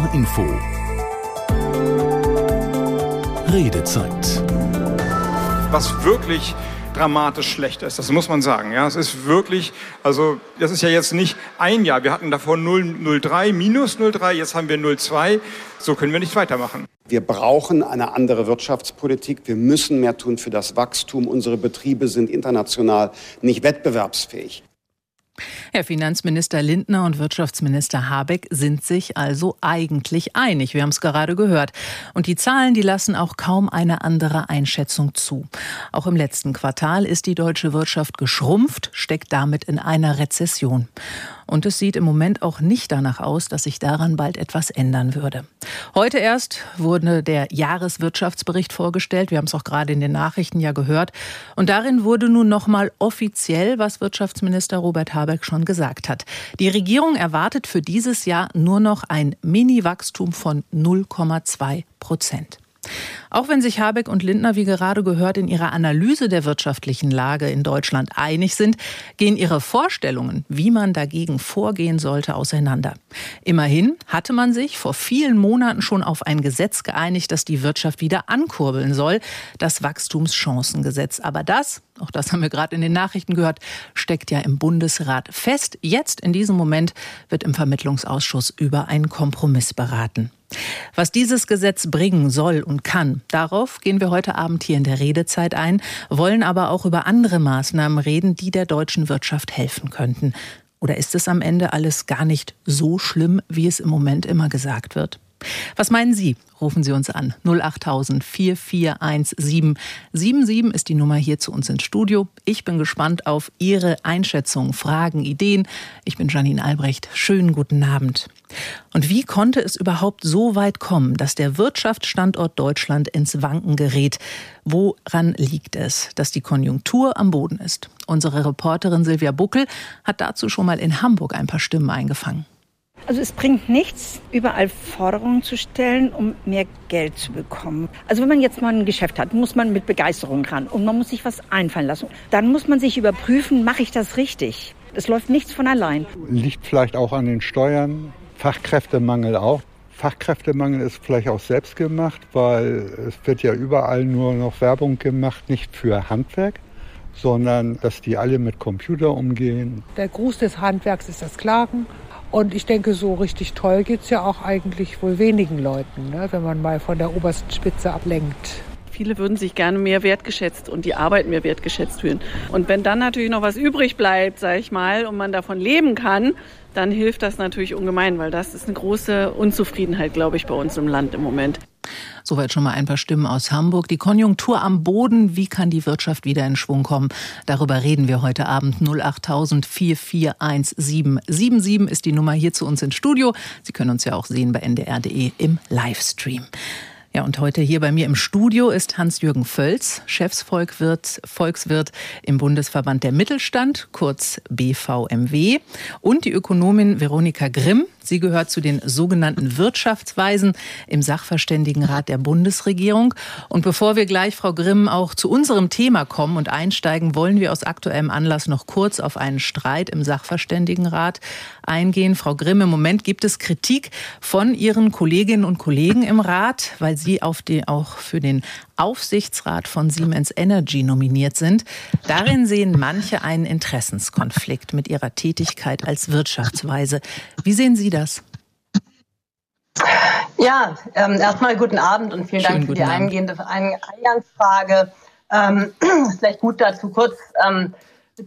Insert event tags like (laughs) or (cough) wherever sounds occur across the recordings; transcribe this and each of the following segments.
HR Info. Redezeit. Was wirklich dramatisch schlecht ist. Das muss man sagen. Ja, es ist wirklich, also das ist ja jetzt nicht ein Jahr. Wir hatten davor 0,03, minus 0,3, jetzt haben wir 0,2. So können wir nicht weitermachen. Wir brauchen eine andere Wirtschaftspolitik. Wir müssen mehr tun für das Wachstum. Unsere Betriebe sind international nicht wettbewerbsfähig. Herr Finanzminister Lindner und Wirtschaftsminister Habeck sind sich also eigentlich einig. Wir haben es gerade gehört. Und die Zahlen, die lassen auch kaum eine andere Einschätzung zu. Auch im letzten Quartal ist die deutsche Wirtschaft geschrumpft, steckt damit in einer Rezession. Und es sieht im Moment auch nicht danach aus, dass sich daran bald etwas ändern würde. Heute erst wurde der Jahreswirtschaftsbericht vorgestellt. Wir haben es auch gerade in den Nachrichten ja gehört. Und darin wurde nun nochmal offiziell, was Wirtschaftsminister Robert Habeck schon gesagt hat. Die Regierung erwartet für dieses Jahr nur noch ein Mini-Wachstum von 0,2 Prozent. Auch wenn sich Habeck und Lindner, wie gerade gehört, in ihrer Analyse der wirtschaftlichen Lage in Deutschland einig sind, gehen ihre Vorstellungen, wie man dagegen vorgehen sollte, auseinander. Immerhin hatte man sich vor vielen Monaten schon auf ein Gesetz geeinigt, das die Wirtschaft wieder ankurbeln soll, das Wachstumschancengesetz. Aber das, auch das haben wir gerade in den Nachrichten gehört, steckt ja im Bundesrat fest. Jetzt in diesem Moment wird im Vermittlungsausschuss über einen Kompromiss beraten. Was dieses Gesetz bringen soll und kann, darauf gehen wir heute Abend hier in der Redezeit ein, wollen aber auch über andere Maßnahmen reden, die der deutschen Wirtschaft helfen könnten. Oder ist es am Ende alles gar nicht so schlimm, wie es im Moment immer gesagt wird? Was meinen Sie? Rufen Sie uns an. 08000 4417 77 ist die Nummer hier zu uns ins Studio. Ich bin gespannt auf Ihre Einschätzungen, Fragen, Ideen. Ich bin Janine Albrecht. Schönen guten Abend. Und wie konnte es überhaupt so weit kommen, dass der Wirtschaftsstandort Deutschland ins Wanken gerät? Woran liegt es, dass die Konjunktur am Boden ist? Unsere Reporterin Silvia Buckel hat dazu schon mal in Hamburg ein paar Stimmen eingefangen. Also es bringt nichts, überall Forderungen zu stellen, um mehr Geld zu bekommen. Also wenn man jetzt mal ein Geschäft hat, muss man mit Begeisterung ran und man muss sich was einfallen lassen. Dann muss man sich überprüfen, mache ich das richtig? Es läuft nichts von allein. Liegt vielleicht auch an den Steuern, Fachkräftemangel auch. Fachkräftemangel ist vielleicht auch selbst gemacht, weil es wird ja überall nur noch Werbung gemacht, nicht für Handwerk, sondern dass die alle mit Computer umgehen. Der Gruß des Handwerks ist das Klagen und ich denke, so richtig toll geht es ja auch eigentlich wohl wenigen Leuten, ne, wenn man mal von der obersten Spitze ablenkt. Viele würden sich gerne mehr wertgeschätzt und die Arbeit mehr wertgeschätzt fühlen. Und wenn dann natürlich noch was übrig bleibt, sage ich mal, und man davon leben kann, dann hilft das natürlich ungemein, weil das ist eine große Unzufriedenheit, glaube ich, bei uns im Land im Moment. Soweit schon mal ein paar Stimmen aus Hamburg. Die Konjunktur am Boden. Wie kann die Wirtschaft wieder in Schwung kommen? Darüber reden wir heute Abend. 08000 441777 ist die Nummer hier zu uns ins Studio. Sie können uns ja auch sehen bei ndr.de im Livestream. Ja, und heute hier bei mir im Studio ist Hans-Jürgen Völz, Chefsvolkswirt Volkswirt im Bundesverband der Mittelstand, kurz BVMW, und die Ökonomin Veronika Grimm. Sie gehört zu den sogenannten Wirtschaftsweisen im Sachverständigenrat der Bundesregierung. Und bevor wir gleich, Frau Grimm, auch zu unserem Thema kommen und einsteigen, wollen wir aus aktuellem Anlass noch kurz auf einen Streit im Sachverständigenrat eingehen. Frau Grimm, im Moment gibt es Kritik von Ihren Kolleginnen und Kollegen im Rat, weil Sie auf die, auch für den Aufsichtsrat von Siemens Energy nominiert sind. Darin sehen manche einen Interessenskonflikt mit ihrer Tätigkeit als Wirtschaftsweise. Wie sehen Sie das? Ja, ähm, erstmal guten Abend und vielen Schönen Dank für die eingehende Eingangsfrage. Ähm, (clears throat) vielleicht gut dazu kurz ähm,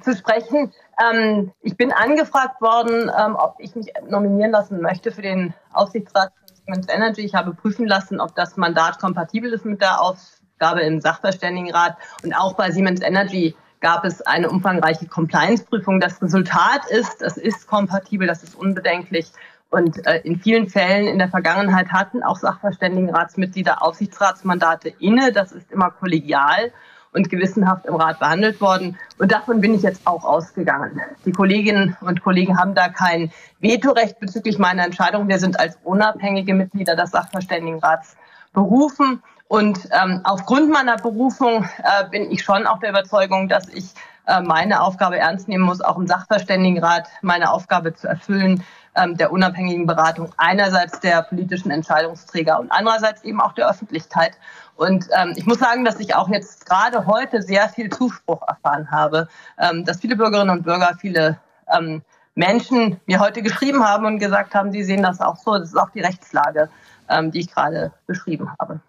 zu sprechen. Ähm, ich bin angefragt worden, ähm, ob ich mich nominieren lassen möchte für den Aufsichtsrat von Siemens Energy. Ich habe prüfen lassen, ob das Mandat kompatibel ist mit der Aufgabe im Sachverständigenrat. Und auch bei Siemens Energy gab es eine umfangreiche Compliance-Prüfung. Das Resultat ist, es ist kompatibel, das ist unbedenklich. Und äh, in vielen Fällen in der Vergangenheit hatten auch Sachverständigenratsmitglieder Aufsichtsratsmandate inne. Das ist immer kollegial und gewissenhaft im Rat behandelt worden. Und davon bin ich jetzt auch ausgegangen. Die Kolleginnen und Kollegen haben da kein Vetorecht bezüglich meiner Entscheidung. Wir sind als unabhängige Mitglieder des Sachverständigenrats berufen. Und ähm, aufgrund meiner Berufung äh, bin ich schon auch der Überzeugung, dass ich äh, meine Aufgabe ernst nehmen muss, auch im Sachverständigenrat meine Aufgabe zu erfüllen, der unabhängigen Beratung einerseits der politischen Entscheidungsträger und andererseits eben auch der Öffentlichkeit. Und ähm, ich muss sagen, dass ich auch jetzt gerade heute sehr viel Zuspruch erfahren habe, ähm, dass viele Bürgerinnen und Bürger, viele ähm, Menschen mir heute geschrieben haben und gesagt haben, sie sehen das auch so. Das ist auch die Rechtslage ähm, die ich gerade beschrieben habe.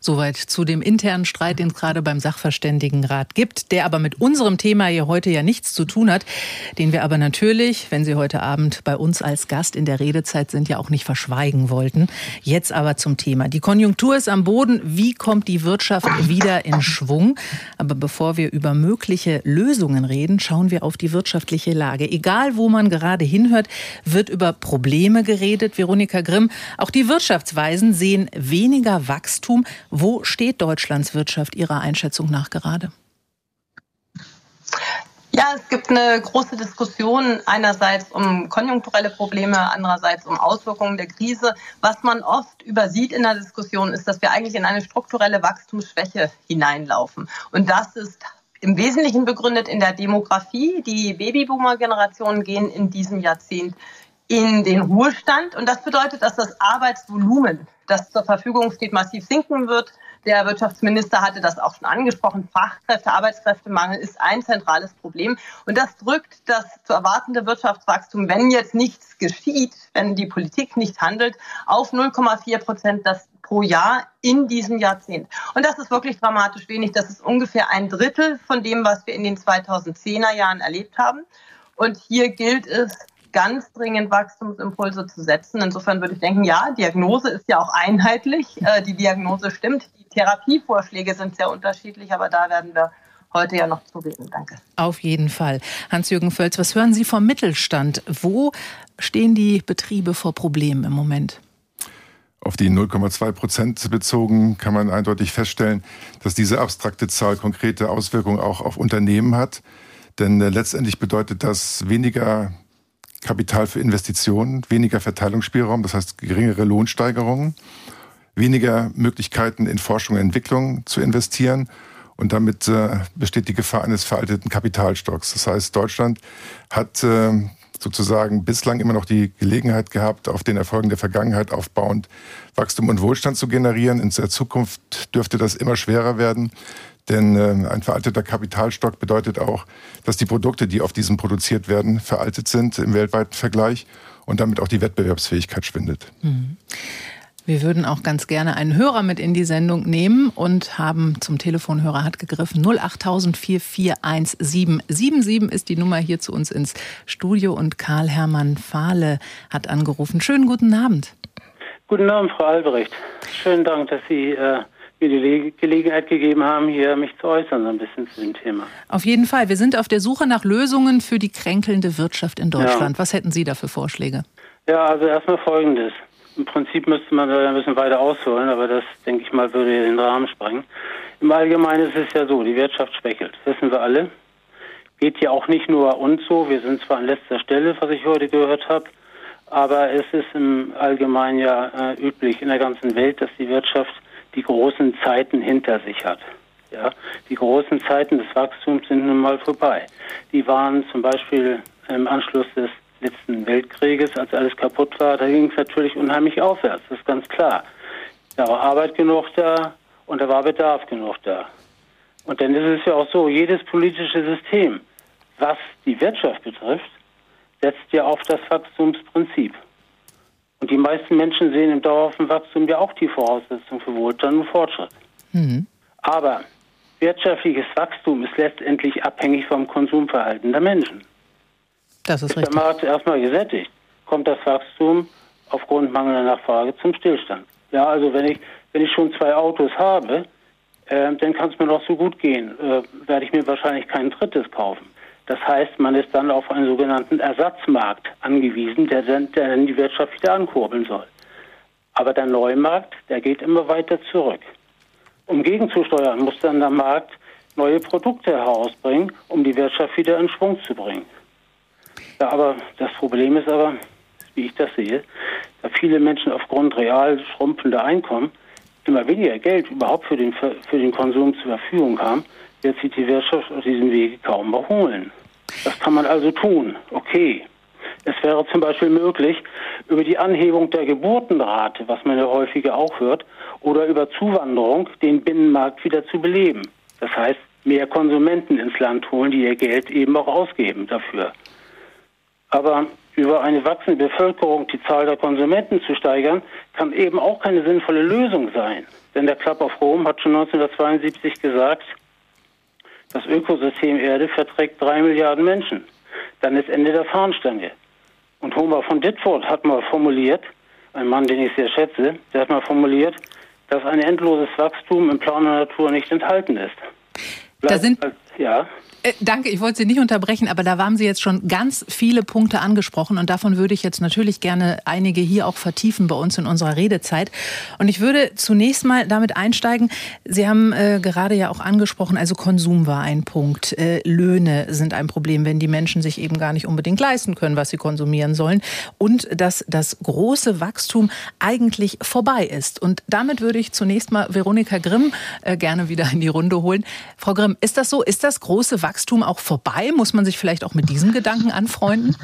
Soweit zu dem internen Streit, den es gerade beim Sachverständigenrat gibt, der aber mit unserem Thema hier heute ja nichts zu tun hat, den wir aber natürlich, wenn Sie heute Abend bei uns als Gast in der Redezeit sind, ja auch nicht verschweigen wollten. Jetzt aber zum Thema. Die Konjunktur ist am Boden. Wie kommt die Wirtschaft wieder in Schwung? Aber bevor wir über mögliche Lösungen reden, schauen wir auf die wirtschaftliche Lage. Egal, wo man gerade hinhört, wird über Probleme geredet. Veronika Grimm, auch die Wirtschaftsweise Preisen sehen weniger Wachstum. Wo steht Deutschlands Wirtschaft Ihrer Einschätzung nach gerade? Ja, es gibt eine große Diskussion einerseits um konjunkturelle Probleme, andererseits um Auswirkungen der Krise. Was man oft übersieht in der Diskussion ist, dass wir eigentlich in eine strukturelle Wachstumsschwäche hineinlaufen. Und das ist im Wesentlichen begründet in der Demografie. Die Babyboomer-Generationen gehen in diesem Jahrzehnt in den Ruhestand. Und das bedeutet, dass das Arbeitsvolumen, das zur Verfügung steht, massiv sinken wird. Der Wirtschaftsminister hatte das auch schon angesprochen. Fachkräfte, Arbeitskräftemangel ist ein zentrales Problem. Und das drückt das zu erwartende Wirtschaftswachstum, wenn jetzt nichts geschieht, wenn die Politik nicht handelt, auf 0,4 Prozent das pro Jahr in diesem Jahrzehnt. Und das ist wirklich dramatisch wenig. Das ist ungefähr ein Drittel von dem, was wir in den 2010er Jahren erlebt haben. Und hier gilt es, ganz dringend Wachstumsimpulse zu setzen. Insofern würde ich denken, ja, Diagnose ist ja auch einheitlich. (laughs) Äh, die Diagnose stimmt. Die Therapievorschläge sind sehr unterschiedlich, aber da werden wir heute ja noch zu reden. Danke. Auf jeden Fall. Hans-Jürgen Völz, was hören Sie vom Mittelstand? Wo stehen die Betriebe vor Problemen im Moment? Auf die 0,2 Prozent bezogen kann man eindeutig feststellen, dass diese abstrakte Zahl konkrete Auswirkungen auch auf Unternehmen hat. Denn äh, letztendlich bedeutet das weniger Kapital für Investitionen, weniger Verteilungsspielraum, das heißt geringere Lohnsteigerungen, weniger Möglichkeiten in Forschung und Entwicklung zu investieren. Und damit äh, besteht die Gefahr eines veralteten Kapitalstocks. Das heißt, Deutschland hat äh, sozusagen bislang immer noch die Gelegenheit gehabt, auf den Erfolgen der Vergangenheit aufbauend Wachstum und Wohlstand zu generieren. In der Zukunft dürfte das immer schwerer werden. Denn äh, ein veralteter Kapitalstock bedeutet auch, dass die Produkte, die auf diesem produziert werden, veraltet sind im weltweiten Vergleich und damit auch die Wettbewerbsfähigkeit schwindet. Mhm. Wir würden auch ganz gerne einen Hörer mit in die Sendung nehmen und haben zum Telefonhörer hat gegriffen 08000 441 ist die Nummer hier zu uns ins Studio und Karl Hermann Fahle hat angerufen. Schönen guten Abend. Guten Abend, Frau Albrecht. Schönen Dank, dass Sie äh, mir die Gelegenheit gegeben haben, hier mich zu äußern, ein bisschen zu dem Thema. Auf jeden Fall. Wir sind auf der Suche nach Lösungen für die kränkelnde Wirtschaft in Deutschland. Ja. Was hätten Sie da für Vorschläge? Ja, also erstmal Folgendes. Im Prinzip müsste man da ein bisschen weiter ausholen, aber das, denke ich mal, würde den Rahmen sprengen. Im Allgemeinen ist es ja so, die Wirtschaft schwächelt. Wissen wir alle. Geht ja auch nicht nur uns so. Wir sind zwar an letzter Stelle, was ich heute gehört habe, aber es ist im Allgemeinen ja äh, üblich in der ganzen Welt, dass die Wirtschaft die großen Zeiten hinter sich hat. Ja, die großen Zeiten des Wachstums sind nun mal vorbei. Die waren zum Beispiel im Anschluss des letzten Weltkrieges, als alles kaputt war, da ging es natürlich unheimlich aufwärts, das ist ganz klar. Da war Arbeit genug da und da war Bedarf genug da. Und dann ist es ja auch so, jedes politische System, was die Wirtschaft betrifft, setzt ja auf das Wachstumsprinzip. Und die meisten Menschen sehen im dauerhaften Wachstum ja auch die Voraussetzung für Wohlstand und Fortschritt. Mhm. Aber wirtschaftliches Wachstum ist letztendlich abhängig vom Konsumverhalten der Menschen. Das ist, ist richtig. der Markt erstmal gesättigt, kommt das Wachstum aufgrund mangelnder Nachfrage zum Stillstand. Ja, also wenn ich, wenn ich schon zwei Autos habe, äh, dann kann es mir noch so gut gehen, äh, werde ich mir wahrscheinlich kein drittes kaufen. Das heißt, man ist dann auf einen sogenannten Ersatzmarkt angewiesen, der dann, der dann die Wirtschaft wieder ankurbeln soll. Aber der Neumarkt, der geht immer weiter zurück. Um gegenzusteuern, muss dann der Markt neue Produkte herausbringen, um die Wirtschaft wieder in Schwung zu bringen. Ja, aber das Problem ist aber, wie ich das sehe, da viele Menschen aufgrund real schrumpfender Einkommen immer weniger Geld überhaupt für den, für den Konsum zur Verfügung haben, wird sich die Wirtschaft auf diesem Wege kaum erholen. Das kann man also tun. Okay. Es wäre zum Beispiel möglich, über die Anhebung der Geburtenrate, was man ja häufiger auch hört, oder über Zuwanderung den Binnenmarkt wieder zu beleben. Das heißt, mehr Konsumenten ins Land holen, die ihr Geld eben auch ausgeben dafür. Aber über eine wachsende Bevölkerung die Zahl der Konsumenten zu steigern, kann eben auch keine sinnvolle Lösung sein. Denn der Club of Rome hat schon 1972 gesagt, das Ökosystem Erde verträgt drei Milliarden Menschen. Dann ist Ende der Fahnenstange. Und Homer von Ditford hat mal formuliert, ein Mann, den ich sehr schätze, der hat mal formuliert, dass ein endloses Wachstum im Plan der Natur nicht enthalten ist. Bleibt da sind, ja. Äh, danke, ich wollte Sie nicht unterbrechen, aber da haben Sie jetzt schon ganz viele Punkte angesprochen und davon würde ich jetzt natürlich gerne einige hier auch vertiefen bei uns in unserer Redezeit. Und ich würde zunächst mal damit einsteigen, Sie haben äh, gerade ja auch angesprochen, also Konsum war ein Punkt, äh, Löhne sind ein Problem, wenn die Menschen sich eben gar nicht unbedingt leisten können, was sie konsumieren sollen und dass das große Wachstum eigentlich vorbei ist. Und damit würde ich zunächst mal Veronika Grimm äh, gerne wieder in die Runde holen. Frau Grimm, ist das so? Ist das große Wachstum auch vorbei? Muss man sich vielleicht auch mit diesem Gedanken anfreunden?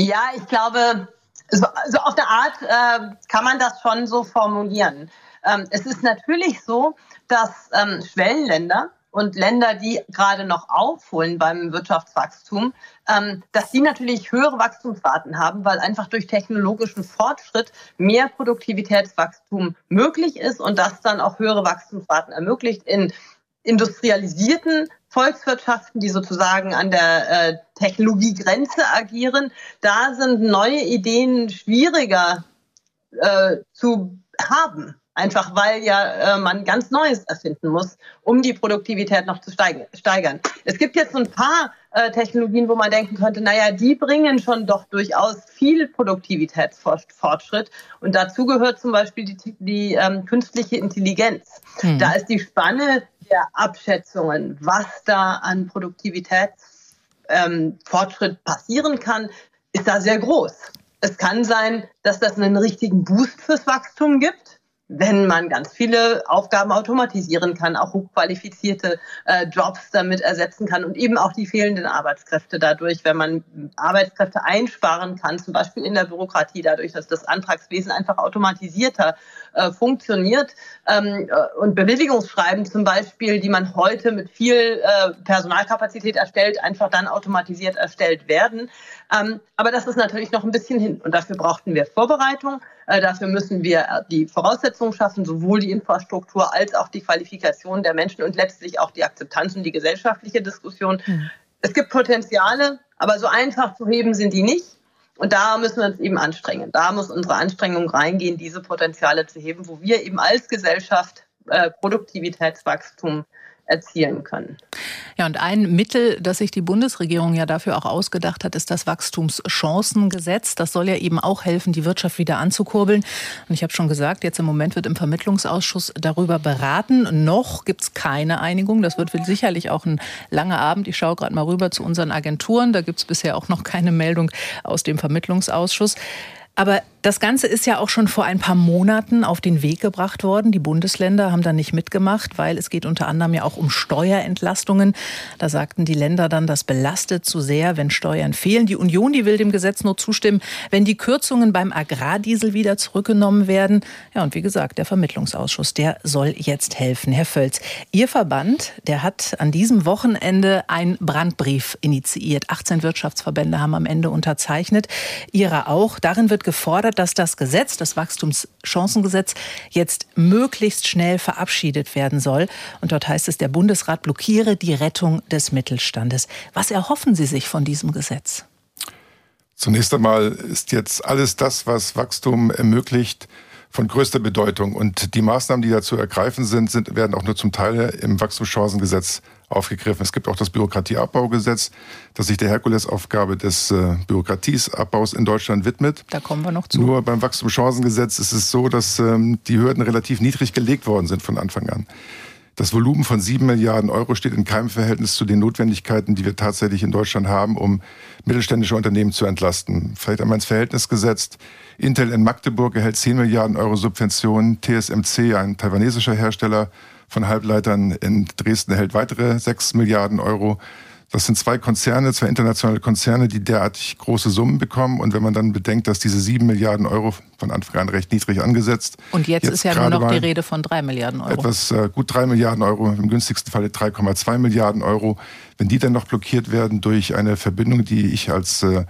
Ja, ich glaube, so, so auf der Art äh, kann man das schon so formulieren. Ähm, es ist natürlich so, dass ähm, Schwellenländer und Länder, die gerade noch aufholen beim Wirtschaftswachstum, ähm, dass die natürlich höhere Wachstumsraten haben, weil einfach durch technologischen Fortschritt mehr Produktivitätswachstum möglich ist und das dann auch höhere Wachstumsraten ermöglicht in industrialisierten Volkswirtschaften, die sozusagen an der äh, Technologiegrenze agieren, da sind neue Ideen schwieriger äh, zu haben. Einfach weil ja äh, man ganz Neues erfinden muss, um die Produktivität noch zu steigern. Es gibt jetzt so ein paar äh, Technologien, wo man denken könnte, naja, die bringen schon doch durchaus viel Produktivitätsfortschritt. Und dazu gehört zum Beispiel die, die ähm, künstliche Intelligenz. Hm. Da ist die Spanne der Abschätzungen, was da an Produktivitätsfortschritt ähm, passieren kann, ist da sehr groß. Es kann sein, dass das einen richtigen Boost fürs Wachstum gibt wenn man ganz viele Aufgaben automatisieren kann, auch hochqualifizierte äh, Jobs damit ersetzen kann und eben auch die fehlenden Arbeitskräfte dadurch, wenn man Arbeitskräfte einsparen kann, zum Beispiel in der Bürokratie, dadurch, dass das Antragswesen einfach automatisierter äh, funktioniert ähm, äh, und Bewilligungsschreiben zum Beispiel, die man heute mit viel äh, Personalkapazität erstellt, einfach dann automatisiert erstellt werden. Ähm, aber das ist natürlich noch ein bisschen hin und dafür brauchten wir Vorbereitung. Äh, dafür müssen wir die Voraussetzungen schaffen, sowohl die Infrastruktur als auch die Qualifikation der Menschen und letztlich auch die Akzeptanz und die gesellschaftliche Diskussion. Mhm. Es gibt Potenziale, aber so einfach zu heben sind die nicht. Und da müssen wir uns eben anstrengen. Da muss unsere Anstrengung reingehen, diese Potenziale zu heben, wo wir eben als Gesellschaft äh, Produktivitätswachstum erzielen können. Ja, und ein Mittel, das sich die Bundesregierung ja dafür auch ausgedacht hat, ist das Wachstumschancengesetz. Das soll ja eben auch helfen, die Wirtschaft wieder anzukurbeln. Und ich habe schon gesagt, jetzt im Moment wird im Vermittlungsausschuss darüber beraten. Noch gibt es keine Einigung. Das wird sicherlich auch ein langer Abend. Ich schaue gerade mal rüber zu unseren Agenturen. Da gibt es bisher auch noch keine Meldung aus dem Vermittlungsausschuss. Aber das Ganze ist ja auch schon vor ein paar Monaten auf den Weg gebracht worden. Die Bundesländer haben da nicht mitgemacht, weil es geht unter anderem ja auch um Steuerentlastungen. Da sagten die Länder dann, das belastet zu sehr, wenn Steuern fehlen. Die Union, die will dem Gesetz nur zustimmen, wenn die Kürzungen beim Agrardiesel wieder zurückgenommen werden. Ja, und wie gesagt, der Vermittlungsausschuss, der soll jetzt helfen. Herr Völz, Ihr Verband, der hat an diesem Wochenende einen Brandbrief initiiert. 18 Wirtschaftsverbände haben am Ende unterzeichnet. Ihrer auch. Darin wird gefordert, dass das Gesetz, das Wachstumschancengesetz, jetzt möglichst schnell verabschiedet werden soll. Und dort heißt es, der Bundesrat blockiere die Rettung des Mittelstandes. Was erhoffen Sie sich von diesem Gesetz? Zunächst einmal ist jetzt alles das, was Wachstum ermöglicht, von größter Bedeutung. Und die Maßnahmen, die dazu ergreifen sind, sind werden auch nur zum Teil im Wachstumschancengesetz aufgegriffen. Es gibt auch das Bürokratieabbaugesetz, das sich der Herkulesaufgabe des äh, Bürokratieabbaus in Deutschland widmet. Da kommen wir noch zu. Nur beim Wachstumschancengesetz ist es so, dass ähm, die Hürden relativ niedrig gelegt worden sind von Anfang an. Das Volumen von sieben Milliarden Euro steht in keinem Verhältnis zu den Notwendigkeiten, die wir tatsächlich in Deutschland haben, um mittelständische Unternehmen zu entlasten. Vielleicht einmal ins Verhältnis gesetzt. Intel in Magdeburg erhält 10 Milliarden Euro Subventionen. TSMC, ein taiwanesischer Hersteller von Halbleitern in Dresden, erhält weitere 6 Milliarden Euro Das sind zwei Konzerne, zwei internationale Konzerne, die derartig große Summen bekommen. Und wenn man dann bedenkt, dass diese sieben Milliarden Euro von Anfang an recht niedrig angesetzt. Und jetzt, jetzt ist ja nur noch die Rede von drei Milliarden Euro. Etwas äh, gut drei Milliarden Euro, im günstigsten Falle 3,2 Milliarden Euro. Wenn die dann noch blockiert werden durch eine Verbindung, die ich als, äh,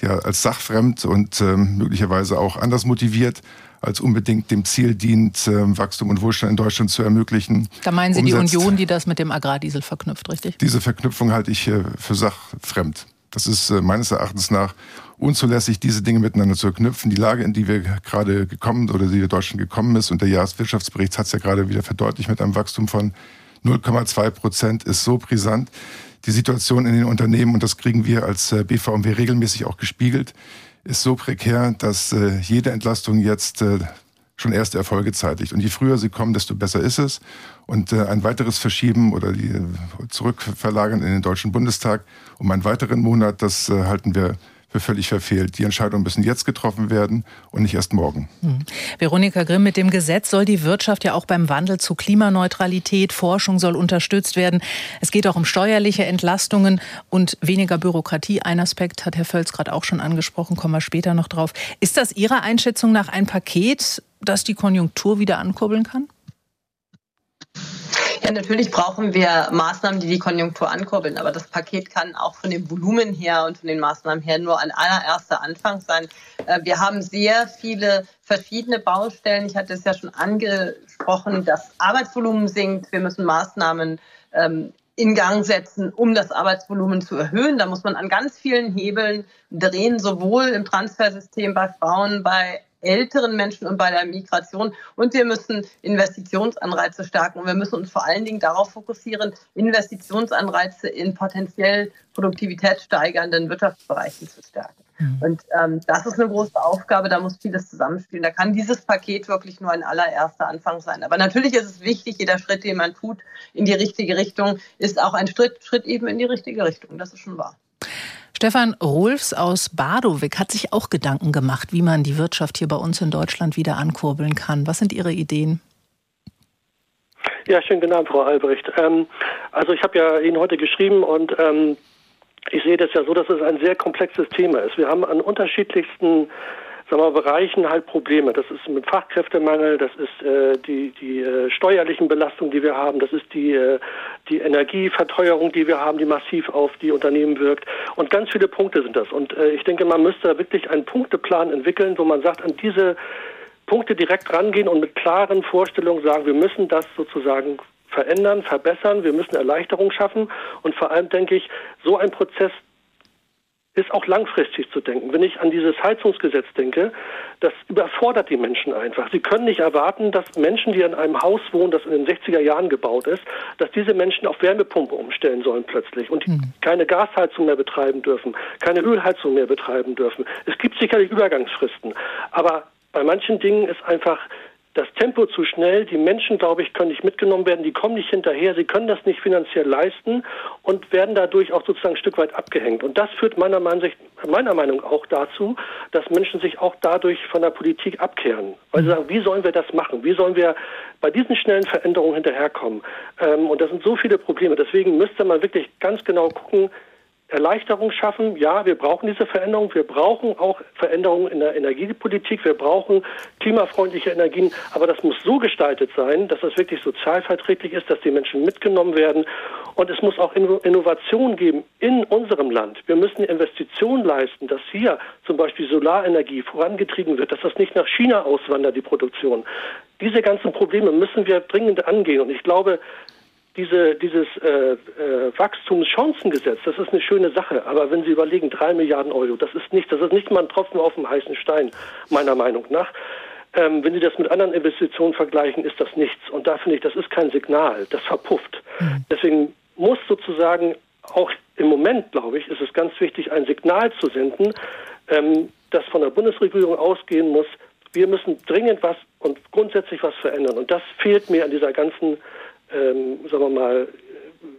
ja, als sachfremd und äh, möglicherweise auch anders motiviert als unbedingt dem Ziel dient, ähm, Wachstum und Wohlstand in Deutschland zu ermöglichen. Da meinen Sie umsetzt. die Union, die das mit dem Agrardiesel verknüpft, richtig? Diese Verknüpfung halte ich für sachfremd. Das ist äh, meines Erachtens nach unzulässig, diese Dinge miteinander zu verknüpfen. Die Lage, in die wir gerade gekommen oder die Deutschland gekommen ist, und der Jahreswirtschaftsbericht hat es ja gerade wieder verdeutlicht mit einem Wachstum von 0,2 Prozent, ist so brisant. Die Situation in den Unternehmen, und das kriegen wir als äh, BVMW regelmäßig auch gespiegelt, ist so prekär, dass äh, jede Entlastung jetzt äh, schon erste Erfolge zeitigt. Und je früher sie kommen, desto besser ist es. Und äh, ein weiteres Verschieben oder die äh, zurückverlagern in den Deutschen Bundestag um einen weiteren Monat, das äh, halten wir für völlig verfehlt. Die Entscheidungen müssen jetzt getroffen werden und nicht erst morgen. Hm. Veronika Grimm, mit dem Gesetz soll die Wirtschaft ja auch beim Wandel zu Klimaneutralität, Forschung soll unterstützt werden. Es geht auch um steuerliche Entlastungen und weniger Bürokratie. Ein Aspekt hat Herr Völz gerade auch schon angesprochen, kommen wir später noch drauf. Ist das Ihrer Einschätzung nach ein Paket, das die Konjunktur wieder ankurbeln kann? Ja, natürlich brauchen wir Maßnahmen, die die Konjunktur ankurbeln, aber das Paket kann auch von dem Volumen her und von den Maßnahmen her nur ein allererster Anfang sein. Äh, wir haben sehr viele verschiedene Baustellen. Ich hatte es ja schon angesprochen, das Arbeitsvolumen sinkt. Wir müssen Maßnahmen ähm, in Gang setzen, um das Arbeitsvolumen zu erhöhen. Da muss man an ganz vielen Hebeln drehen, sowohl im Transfersystem bei Frauen, bei älteren Menschen und bei der Migration. Und wir müssen Investitionsanreize stärken. Und wir müssen uns vor allen Dingen darauf fokussieren, Investitionsanreize in potenziell produktivitätssteigernden Wirtschaftsbereichen zu stärken. Mhm. Und ähm, das ist eine große Aufgabe, da muss vieles zusammenspielen. Da kann dieses Paket wirklich nur ein allererster Anfang sein. Aber natürlich ist es wichtig, jeder Schritt, den man tut in die richtige Richtung, ist auch ein Schritt, Schritt eben in die richtige Richtung. Das ist schon wahr. Stefan Rolfs aus Badowik hat sich auch Gedanken gemacht, wie man die Wirtschaft hier bei uns in Deutschland wieder ankurbeln kann. Was sind Ihre Ideen? Ja, schönen guten Abend, Frau Albrecht. Ähm, also ich habe ja Ihnen heute geschrieben und ähm, ich sehe das ja so, dass es ein sehr komplexes Thema ist. Wir haben an unterschiedlichsten sagen wir, Bereichen halt Probleme. Das ist mit Fachkräftemangel, das ist äh, die, die äh, steuerlichen Belastungen, die wir haben, das ist die, äh, die Energieverteuerung, die wir haben, die massiv auf die Unternehmen wirkt. Und ganz viele Punkte sind das. Und äh, ich denke, man müsste wirklich einen Punkteplan entwickeln, wo man sagt, an diese Punkte direkt rangehen und mit klaren Vorstellungen sagen, wir müssen das sozusagen verändern, verbessern, wir müssen Erleichterung schaffen und vor allem denke ich, so ein Prozess ist auch langfristig zu denken. Wenn ich an dieses Heizungsgesetz denke, das überfordert die Menschen einfach. Sie können nicht erwarten, dass Menschen, die in einem Haus wohnen, das in den 60er Jahren gebaut ist, dass diese Menschen auf Wärmepumpe umstellen sollen plötzlich und mhm. keine Gasheizung mehr betreiben dürfen, keine Ölheizung mehr betreiben dürfen. Es gibt sicherlich Übergangsfristen, aber bei manchen Dingen ist einfach das Tempo zu schnell. Die Menschen, glaube ich, können nicht mitgenommen werden. Die kommen nicht hinterher. Sie können das nicht finanziell leisten und werden dadurch auch sozusagen ein Stück weit abgehängt. Und das führt meiner Meinung, meiner Meinung auch dazu, dass Menschen sich auch dadurch von der Politik abkehren. Weil sie sagen, wie sollen wir das machen? Wie sollen wir bei diesen schnellen Veränderungen hinterherkommen? Ähm, und das sind so viele Probleme. Deswegen müsste man wirklich ganz genau gucken, Erleichterung schaffen. Ja, wir brauchen diese Veränderung. Wir brauchen auch Veränderungen in der Energiepolitik. Wir brauchen klimafreundliche Energien. Aber das muss so gestaltet sein, dass das wirklich sozialverträglich ist, dass die Menschen mitgenommen werden. Und es muss auch Innovation geben in unserem Land. Wir müssen Investitionen leisten, dass hier zum Beispiel Solarenergie vorangetrieben wird, dass das nicht nach China auswandert, die Produktion. Diese ganzen Probleme müssen wir dringend angehen. Und ich glaube, diese, dieses äh, äh, Wachstumschancengesetz, das ist eine schöne Sache. Aber wenn Sie überlegen, drei Milliarden Euro, das ist nicht, das ist nicht mal ein Tropfen auf dem heißen Stein, meiner Meinung nach. Ähm, wenn Sie das mit anderen Investitionen vergleichen, ist das nichts. Und da finde ich, das ist kein Signal, das verpufft. Mhm. Deswegen muss sozusagen auch im Moment, glaube ich, ist es ganz wichtig, ein Signal zu senden, ähm, das von der Bundesregierung ausgehen muss. Wir müssen dringend was und grundsätzlich was verändern. Und das fehlt mir an dieser ganzen ähm, sagen wir mal,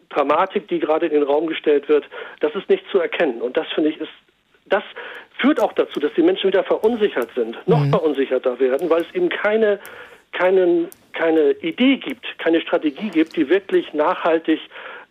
Dramatik, die gerade in den Raum gestellt wird, das ist nicht zu erkennen. Und das finde ich ist, das führt auch dazu, dass die Menschen wieder verunsichert sind, noch mhm. verunsicherter werden, weil es eben keine, keinen, keine Idee gibt, keine Strategie gibt, die wirklich nachhaltig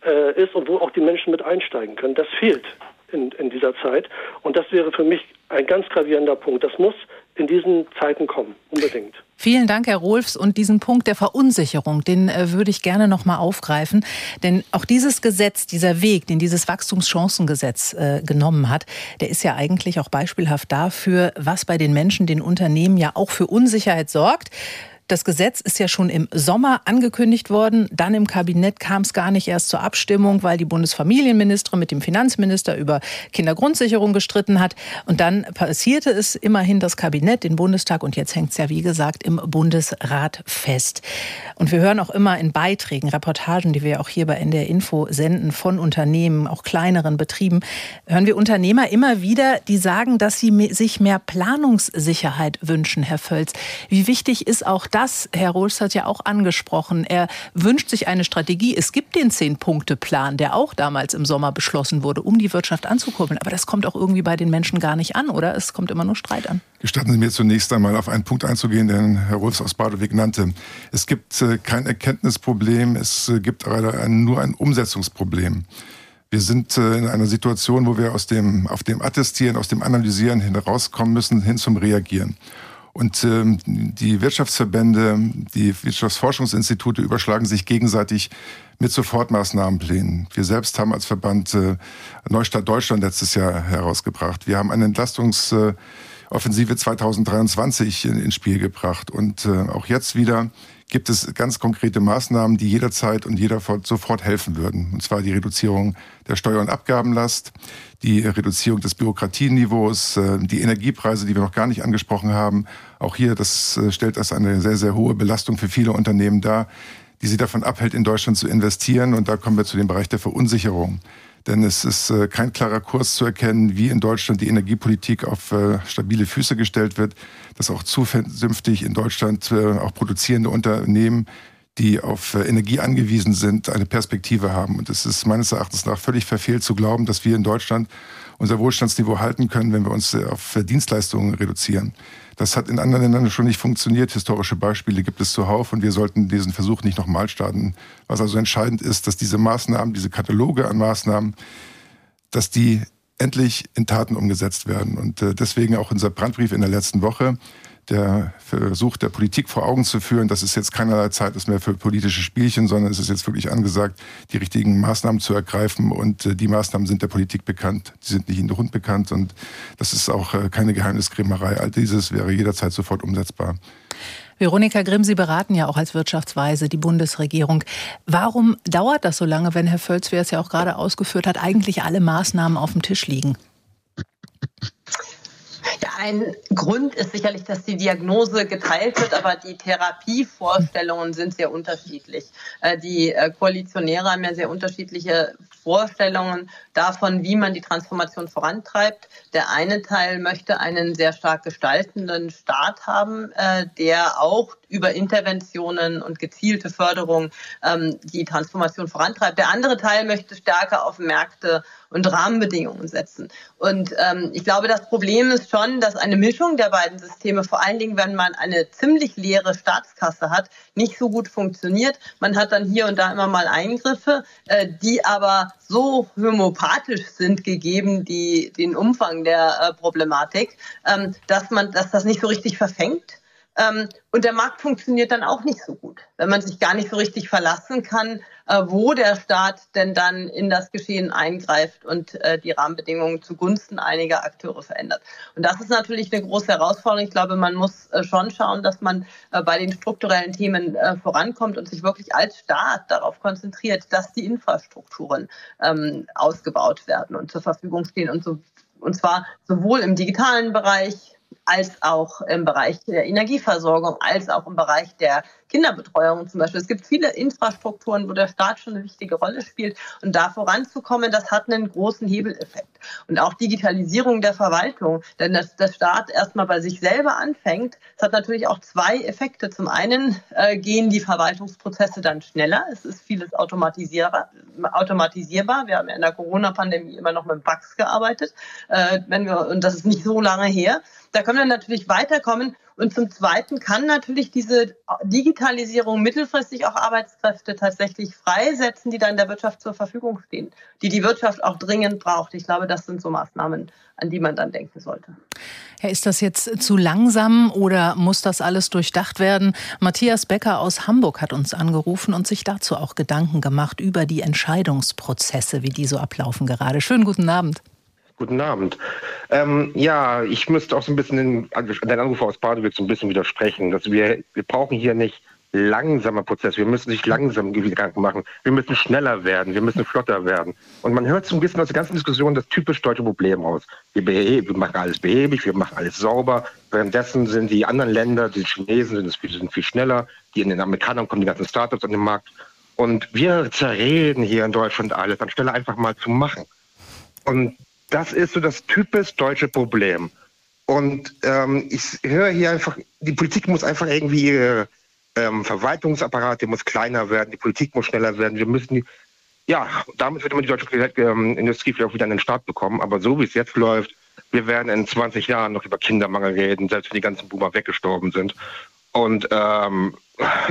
äh, ist und wo auch die Menschen mit einsteigen können. Das fehlt in, in dieser Zeit. Und das wäre für mich ein ganz gravierender Punkt. Das muss in diesen Zeiten kommen, unbedingt. Vielen Dank, Herr Rolfs. Und diesen Punkt der Verunsicherung, den äh, würde ich gerne noch mal aufgreifen. Denn auch dieses Gesetz, dieser Weg, den dieses Wachstumschancengesetz äh, genommen hat, der ist ja eigentlich auch beispielhaft dafür, was bei den Menschen, den Unternehmen ja auch für Unsicherheit sorgt. Das Gesetz ist ja schon im Sommer angekündigt worden. Dann im Kabinett kam es gar nicht erst zur Abstimmung, weil die Bundesfamilienministerin mit dem Finanzminister über Kindergrundsicherung gestritten hat. Und dann passierte es immerhin das Kabinett, den Bundestag. Und jetzt hängt es ja, wie gesagt, im Bundesrat fest. Und wir hören auch immer in Beiträgen, Reportagen, die wir auch hier bei NDR Info senden von Unternehmen, auch kleineren Betrieben, hören wir Unternehmer immer wieder, die sagen, dass sie sich mehr Planungssicherheit wünschen, Herr Völz. Wie wichtig ist auch das, Herr Rohlst hat ja auch angesprochen. Er wünscht sich eine Strategie. Es gibt den Zehn-Punkte-Plan, der auch damals im Sommer beschlossen wurde, um die Wirtschaft anzukurbeln. Aber das kommt auch irgendwie bei den Menschen gar nicht an, oder? Es kommt immer nur Streit an. Gestatten Sie mir zunächst einmal auf einen Punkt einzugehen, den Herr Rolfs aus Badeweg nannte. Es gibt äh, kein Erkenntnisproblem, es äh, gibt nur ein Umsetzungsproblem. Wir sind äh, in einer Situation, wo wir aus dem, auf dem Attestieren, aus dem Analysieren herauskommen müssen, hin zum Reagieren. Und ähm, die Wirtschaftsverbände, die Wirtschaftsforschungsinstitute überschlagen sich gegenseitig mit Sofortmaßnahmenplänen. Wir selbst haben als Verband äh, Neustadt Deutschland letztes Jahr herausgebracht. Wir haben eine Entlastungsoffensive 2023 in, ins Spiel gebracht. Und äh, auch jetzt wieder gibt es ganz konkrete Maßnahmen, die jederzeit und jeder sofort helfen würden. Und zwar die Reduzierung der Steuer- und Abgabenlast, die Reduzierung des Bürokratieniveaus, äh, die Energiepreise, die wir noch gar nicht angesprochen haben. Auch hier, das äh, stellt das eine sehr, sehr hohe Belastung für viele Unternehmen dar, die sie davon abhält, in Deutschland zu investieren. Und da kommen wir zu dem Bereich der Verunsicherung. Denn es ist äh, kein klarer Kurs zu erkennen, wie in Deutschland die Energiepolitik auf äh, stabile Füße gestellt wird, dass auch zukünftig in Deutschland auch produzierende Unternehmen, die auf Energie angewiesen sind, eine Perspektive haben. Und es ist meines Erachtens nach völlig verfehlt zu glauben, dass wir in Deutschland unser Wohlstandsniveau halten können, wenn wir uns auf Dienstleistungen reduzieren. Das hat in anderen Ländern schon nicht funktioniert. Historische Beispiele gibt es zuhauf und wir sollten diesen Versuch nicht nochmal starten. Was also entscheidend ist, dass diese Maßnahmen, diese Kataloge an Maßnahmen, dass die endlich in Taten umgesetzt werden. Und äh, deswegen auch unser Brandbrief in der letzten Woche, der Versuch der Politik vor Augen zu führen, dass es jetzt keinerlei Zeit ist mehr für politische Spielchen, sondern es ist jetzt wirklich angesagt, die richtigen Maßnahmen zu ergreifen. Und äh, die Maßnahmen sind der Politik bekannt, die sind nicht in der Hund bekannt. Und das ist auch äh, keine Geheimniskrämerei. All dieses wäre jederzeit sofort umsetzbar. Veronika Grimm, Sie beraten ja auch als Wirtschaftsweise die Bundesregierung. Warum dauert das so lange, wenn Herr Völz, wer es ja auch gerade ausgeführt hat, eigentlich alle Maßnahmen auf dem Tisch liegen? Ja, ein Grund ist sicherlich, dass die Diagnose geteilt wird, aber die Therapievorstellungen sind sehr unterschiedlich. Äh, die äh, Koalitionäre haben ja sehr unterschiedliche Vorstellungen davon, wie man die Transformation vorantreibt. Der eine Teil möchte einen sehr stark gestaltenden Staat haben, äh, der auch über Interventionen und gezielte Förderung ähm, die Transformation vorantreibt. Der andere Teil möchte stärker auf Märkte und Rahmenbedingungen setzen. Und ähm, ich glaube, das Problem ist schon, dass eine Mischung der beiden Systeme, vor allen Dingen, wenn man eine ziemlich leere Staatskasse hat, nicht so gut funktioniert. Man hat dann hier und da immer mal Eingriffe, äh, die aber so homopathisch sind gegeben, die den Umfang der äh, Problematik, ähm, dass man, dass das nicht so richtig verfängt. Ähm, und der Markt funktioniert dann auch nicht so gut, wenn man sich gar nicht so richtig verlassen kann, äh, wo der Staat denn dann in das Geschehen eingreift und äh, die Rahmenbedingungen zugunsten einiger Akteure verändert. Und das ist natürlich eine große Herausforderung. Ich glaube, man muss äh, schon schauen, dass man bei den strukturellen Themen vorankommt und sich wirklich als Staat darauf konzentriert, dass die Infrastrukturen ähm, ausgebaut werden und zur Verfügung stehen und so und zwar sowohl im digitalen Bereich als auch im Bereich der Energieversorgung, als auch im Bereich der Kinderbetreuung zum Beispiel. Es gibt viele Infrastrukturen, wo der Staat schon eine wichtige Rolle spielt. Und da voranzukommen, das hat einen großen Hebeleffekt. Und auch Digitalisierung der Verwaltung, denn dass der Staat erstmal bei sich selber anfängt, das hat natürlich auch zwei Effekte. Zum einen äh, gehen die Verwaltungsprozesse dann schneller. Es ist vieles automatisierbar. Wir haben ja in der Corona-Pandemie immer noch mit Bugs gearbeitet. Äh, wenn wir, und das ist nicht so lange her. Da können wir natürlich weiterkommen. Und zum Zweiten kann natürlich diese Digitalisierung mittelfristig auch Arbeitskräfte tatsächlich freisetzen, die dann der Wirtschaft zur Verfügung stehen, die die Wirtschaft auch dringend braucht. Ich glaube, das sind so Maßnahmen, an die man dann denken sollte. Ja, ist das jetzt zu langsam oder muss das alles durchdacht werden? Matthias Becker aus Hamburg hat uns angerufen und sich dazu auch Gedanken gemacht über die Entscheidungsprozesse, wie die so ablaufen gerade. Schönen guten Abend. Guten Abend. Ähm, ja, ich müsste auch so ein bisschen den, den Anrufer aus Badewitz so ein bisschen widersprechen. Dass wir, wir brauchen hier nicht langsamer Prozess. Wir müssen nicht langsam Gedanken machen. Wir müssen schneller werden. Wir müssen flotter werden. Und man hört so ein bisschen aus der ganzen Diskussion das typisch deutsche Problem aus. Wir, wir machen alles behäbig, wir machen alles sauber. Währenddessen sind die anderen Länder, die Chinesen sind, viel, sind viel schneller. Die in den Amerikanern kommen die ganzen Startups an den Markt. Und wir zerreden hier in Deutschland alles, anstelle einfach mal zu machen. Und das ist so das typisch deutsche Problem. Und ähm, ich höre hier einfach, die Politik muss einfach irgendwie ihre ähm, Verwaltungsapparat, muss kleiner werden, die Politik muss schneller werden. Wir müssen, ja, damit wird immer die deutsche ähm, Industrie vielleicht auch wieder an den Start bekommen. Aber so wie es jetzt läuft, wir werden in 20 Jahren noch über Kindermangel reden, selbst wenn die ganzen Boomer weggestorben sind. Und ähm,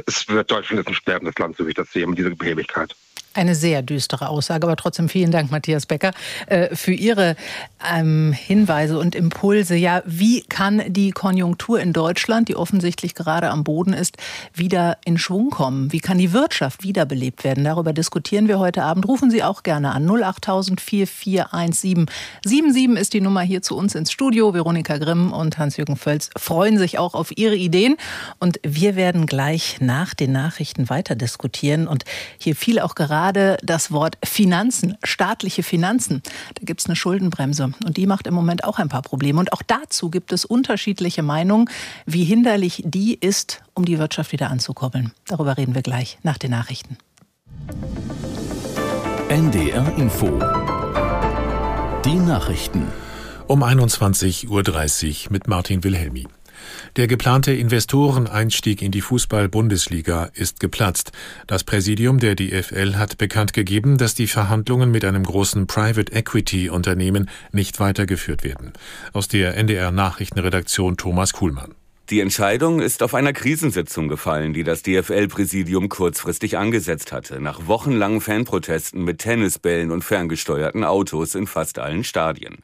es wird Deutschland ist ein sterbendes Land, so wie ich das sehe, mit dieser Behebigkeit. Eine sehr düstere Aussage, aber trotzdem vielen Dank, Matthias Becker, äh, für Ihre ähm, Hinweise und Impulse. Ja, wie kann die Konjunktur in Deutschland, die offensichtlich gerade am Boden ist, wieder in Schwung kommen? Wie kann die Wirtschaft wiederbelebt werden? Darüber diskutieren wir heute Abend. Rufen Sie auch gerne an 08000 4417 77 ist die Nummer hier zu uns ins Studio. Veronika Grimm und Hans-Jürgen Völz freuen sich auch auf Ihre Ideen und wir werden gleich nach den Nachrichten weiter diskutieren und hier fiel auch gerade gerade das Wort Finanzen, staatliche Finanzen. Da gibt es eine Schuldenbremse und die macht im Moment auch ein paar Probleme. Und auch dazu gibt es unterschiedliche Meinungen, wie hinderlich die ist, um die Wirtschaft wieder anzukurbeln. Darüber reden wir gleich nach den Nachrichten. NDR Info. Die Nachrichten. Um 21.30 Uhr mit Martin Wilhelmi. Der geplante Investoreneinstieg in die Fußball-Bundesliga ist geplatzt. Das Präsidium der DFL hat bekannt gegeben, dass die Verhandlungen mit einem großen Private Equity Unternehmen nicht weitergeführt werden. Aus der NDR Nachrichtenredaktion Thomas Kuhlmann. Die Entscheidung ist auf einer Krisensitzung gefallen, die das DFL-Präsidium kurzfristig angesetzt hatte, nach wochenlangen Fanprotesten mit Tennisbällen und ferngesteuerten Autos in fast allen Stadien.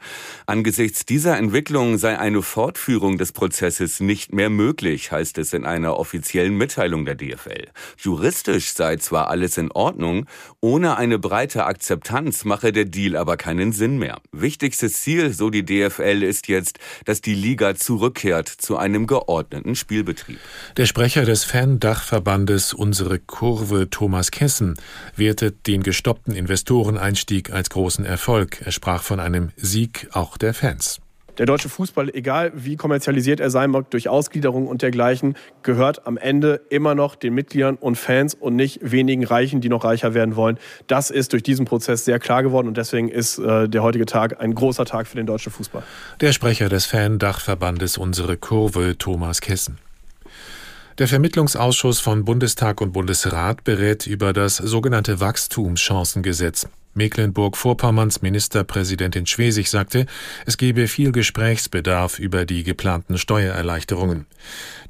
Angesichts dieser Entwicklung sei eine Fortführung des Prozesses nicht mehr möglich, heißt es in einer offiziellen Mitteilung der DFL. Juristisch sei zwar alles in Ordnung, ohne eine breite Akzeptanz mache der Deal aber keinen Sinn mehr. Wichtigstes Ziel, so die DFL, ist jetzt, dass die Liga zurückkehrt zu einem geordneten geordneten Spielbetrieb. Der Sprecher des Fan-Dachverbandes Unsere Kurve, Thomas Kessen, wertet den gestoppten Investoreneinstieg als großen Erfolg. Er sprach von einem Sieg auch der Fans. Der deutsche Fußball, egal wie kommerzialisiert er sein mag, durch Ausgliederung und dergleichen, gehört am Ende immer noch den Mitgliedern und Fans und nicht wenigen Reichen, die noch reicher werden wollen. Das ist durch diesen Prozess sehr klar geworden und deswegen ist äh, der heutige Tag ein großer Tag für den deutschen Fußball. Der Sprecher des Fan-Dachverbandes Unsere Kurve, Thomas Kessen. Der Vermittlungsausschuss von Bundestag und Bundesrat berät über das sogenannte Wachstumschancengesetz. Mecklenburg-Vorpommerns Ministerpräsidentin Schwesig sagte, es gebe viel Gesprächsbedarf über die geplanten Steuererleichterungen.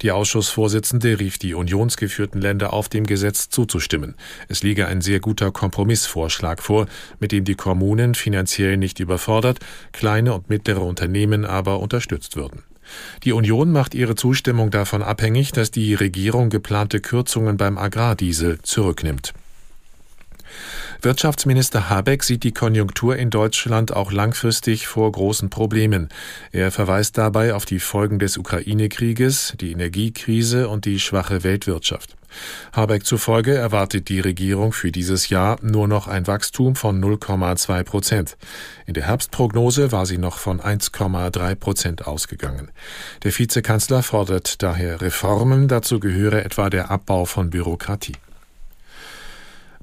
Die Ausschussvorsitzende rief die unionsgeführten Länder auf, dem Gesetz zuzustimmen. Es liege ein sehr guter Kompromissvorschlag vor, mit dem die Kommunen finanziell nicht überfordert, kleine und mittlere Unternehmen aber unterstützt würden. Die Union macht ihre Zustimmung davon abhängig, dass die Regierung geplante Kürzungen beim Agrardiesel zurücknimmt. Wirtschaftsminister Habeck sieht die Konjunktur in Deutschland auch langfristig vor großen Problemen. Er verweist dabei auf die Folgen des Ukraine-Krieges, die Energiekrise und die schwache Weltwirtschaft. Habeck zufolge erwartet die Regierung für dieses Jahr nur noch ein Wachstum von 0,2 Prozent. In der Herbstprognose war sie noch von 1,3 Prozent ausgegangen. Der Vizekanzler fordert daher Reformen, dazu gehöre etwa der Abbau von Bürokratie.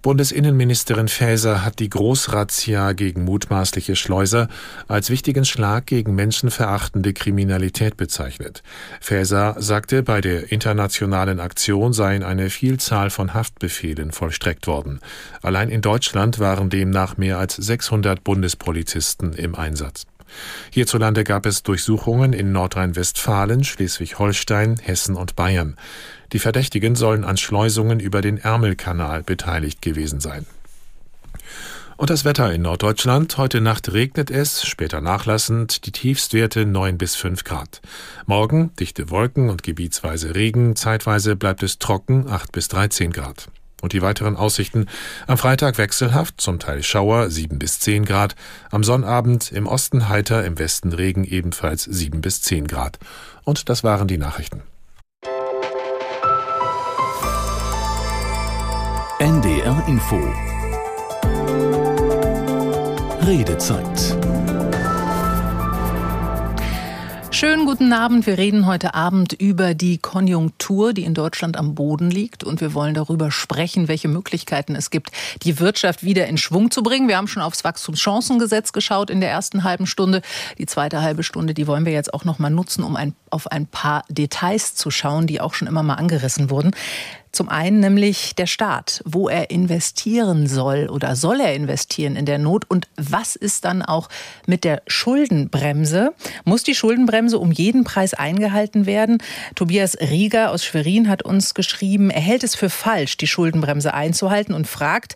Bundesinnenministerin Faeser hat die Großrazzia gegen mutmaßliche Schleuser als wichtigen Schlag gegen menschenverachtende Kriminalität bezeichnet. Faeser sagte, bei der internationalen Aktion seien eine Vielzahl von Haftbefehlen vollstreckt worden. Allein in Deutschland waren demnach mehr als 600 Bundespolizisten im Einsatz. Hierzulande gab es Durchsuchungen in Nordrhein-Westfalen, Schleswig-Holstein, Hessen und Bayern. Die Verdächtigen sollen an Schleusungen über den Ärmelkanal beteiligt gewesen sein. Und das Wetter in Norddeutschland. Heute Nacht regnet es, später nachlassend, die Tiefstwerte 9 bis 5 Grad. Morgen dichte Wolken und gebietsweise Regen, zeitweise bleibt es trocken, 8 bis 13 Grad. Und die weiteren Aussichten. Am Freitag wechselhaft, zum Teil Schauer 7 bis 10 Grad. Am Sonnabend im Osten heiter, im Westen Regen ebenfalls 7 bis 10 Grad. Und das waren die Nachrichten. NDR Info Redezeit. Schönen guten Abend. Wir reden heute Abend über die Konjunktur, die in Deutschland am Boden liegt. Und wir wollen darüber sprechen, welche Möglichkeiten es gibt, die Wirtschaft wieder in Schwung zu bringen. Wir haben schon aufs Wachstumschancengesetz geschaut in der ersten halben Stunde. Die zweite halbe Stunde, die wollen wir jetzt auch noch mal nutzen, um ein, auf ein paar Details zu schauen, die auch schon immer mal angerissen wurden. Zum einen nämlich der Staat, wo er investieren soll oder soll er investieren in der Not und was ist dann auch mit der Schuldenbremse? Muss die Schuldenbremse um jeden Preis eingehalten werden? Tobias Rieger aus Schwerin hat uns geschrieben, er hält es für falsch, die Schuldenbremse einzuhalten und fragt,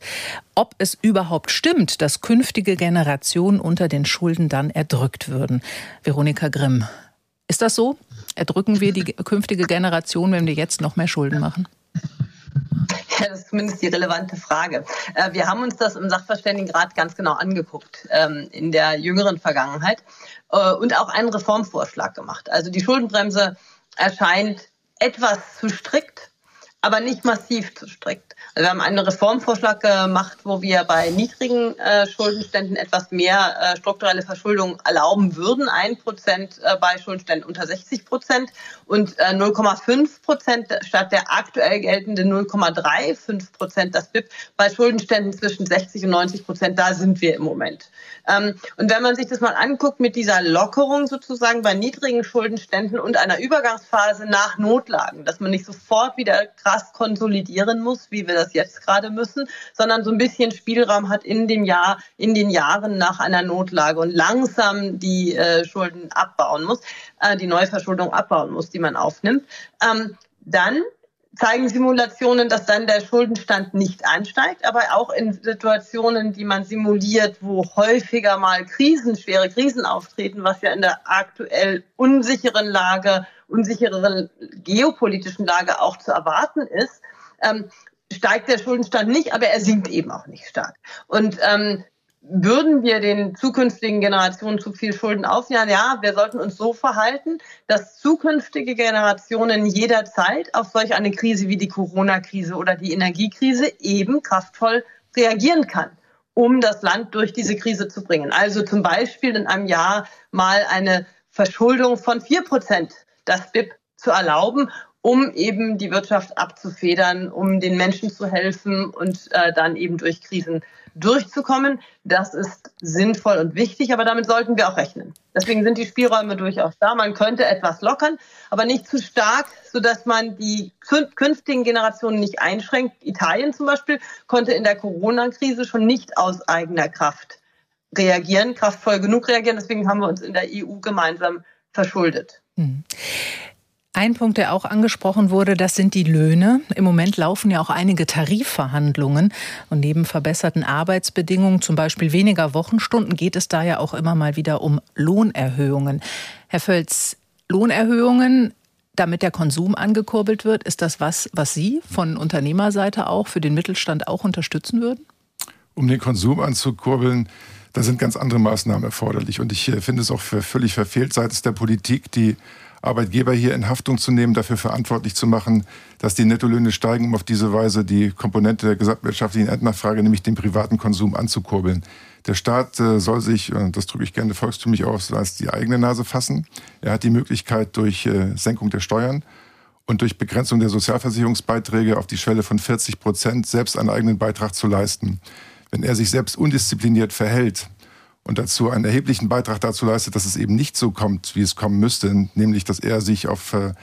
ob es überhaupt stimmt, dass künftige Generationen unter den Schulden dann erdrückt würden. Veronika Grimm, ist das so? Erdrücken wir die künftige Generation, wenn wir jetzt noch mehr Schulden machen? Ja, (laughs) das ist zumindest die relevante Frage. Äh, wir haben uns das im Sachverständigenrat ganz genau angeguckt ähm, in der jüngeren Vergangenheit äh, und auch einen Reformvorschlag gemacht. Also die Schuldenbremse erscheint etwas zu strikt, aber nicht massiv zu strikt. Also wir haben einen Reformvorschlag gemacht, wo wir bei niedrigen äh, Schuldenständen etwas mehr äh, strukturelle Verschuldung erlauben würden. Ein Prozent äh, bei Schuldenständen unter 60 Prozent und 0,5 äh, Prozent statt der aktuell geltenden 0,35 Prozent das BIP bei Schuldenständen zwischen 60 und 90 Prozent. Da sind wir im Moment. Ähm, und wenn man sich das mal anguckt mit dieser Lockerung sozusagen bei niedrigen Schuldenständen und einer Übergangsphase nach Notlagen, dass man nicht sofort wieder krass konsolidieren muss, wie wir das jetzt gerade müssen, sondern so ein bisschen Spielraum hat in dem Jahr, in den Jahren nach einer Notlage und langsam die äh, Schulden abbauen muss, äh, die Neuverschuldung abbauen muss, die man aufnimmt. Ähm, dann zeigen Simulationen, dass dann der Schuldenstand nicht ansteigt, aber auch in Situationen, die man simuliert, wo häufiger mal Krisen, schwere Krisen auftreten, was ja in der aktuell unsicheren Lage, unsichereren geopolitischen Lage auch zu erwarten ist, ähm, steigt der Schuldenstand nicht, aber er sinkt eben auch nicht stark. Und ähm, würden wir den zukünftigen Generationen zu viel Schulden aufnehmen? Ja, wir sollten uns so verhalten, dass zukünftige Generationen jederzeit auf solch eine Krise wie die Corona-Krise oder die Energiekrise eben kraftvoll reagieren kann, um das Land durch diese Krise zu bringen. Also zum Beispiel in einem Jahr mal eine Verschuldung von vier Prozent das BIP zu erlauben um eben die Wirtschaft abzufedern, um den Menschen zu helfen und äh, dann eben durch Krisen durchzukommen. Das ist sinnvoll und wichtig, aber damit sollten wir auch rechnen. Deswegen sind die Spielräume durchaus da. Man könnte etwas lockern, aber nicht zu stark, sodass man die künftigen Generationen nicht einschränkt. Italien zum Beispiel konnte in der Corona-Krise schon nicht aus eigener Kraft reagieren, kraftvoll genug reagieren. Deswegen haben wir uns in der EU gemeinsam verschuldet. Hm. Ein Punkt, der auch angesprochen wurde, das sind die Löhne. Im Moment laufen ja auch einige Tarifverhandlungen. Und neben verbesserten Arbeitsbedingungen, zum Beispiel weniger Wochenstunden, geht es da ja auch immer mal wieder um Lohnerhöhungen. Herr Völz, Lohnerhöhungen, damit der Konsum angekurbelt wird, ist das was, was Sie von Unternehmerseite auch für den Mittelstand auch unterstützen würden? Um den Konsum anzukurbeln, da sind ganz andere Maßnahmen erforderlich. Und ich äh, finde es auch für völlig verfehlt seitens der Politik, die Arbeitgeber hier in Haftung zu nehmen, dafür verantwortlich zu machen, dass die Nettolöhne steigen, um auf diese Weise die Komponente der gesamtwirtschaftlichen Endnachfrage, nämlich den privaten Konsum, anzukurbeln. Der Staat äh, soll sich, und das drücke ich gerne volkstümlich aus, als die eigene Nase fassen. Er hat die Möglichkeit, durch äh, Senkung der Steuern und durch Begrenzung der Sozialversicherungsbeiträge auf die Schwelle von 40 Prozent selbst einen eigenen Beitrag zu leisten. Wenn er sich selbst undiszipliniert verhält, und dazu einen erheblichen Beitrag dazu leistet, dass es eben nicht so kommt, wie es kommen müsste, nämlich dass er sich auf äh,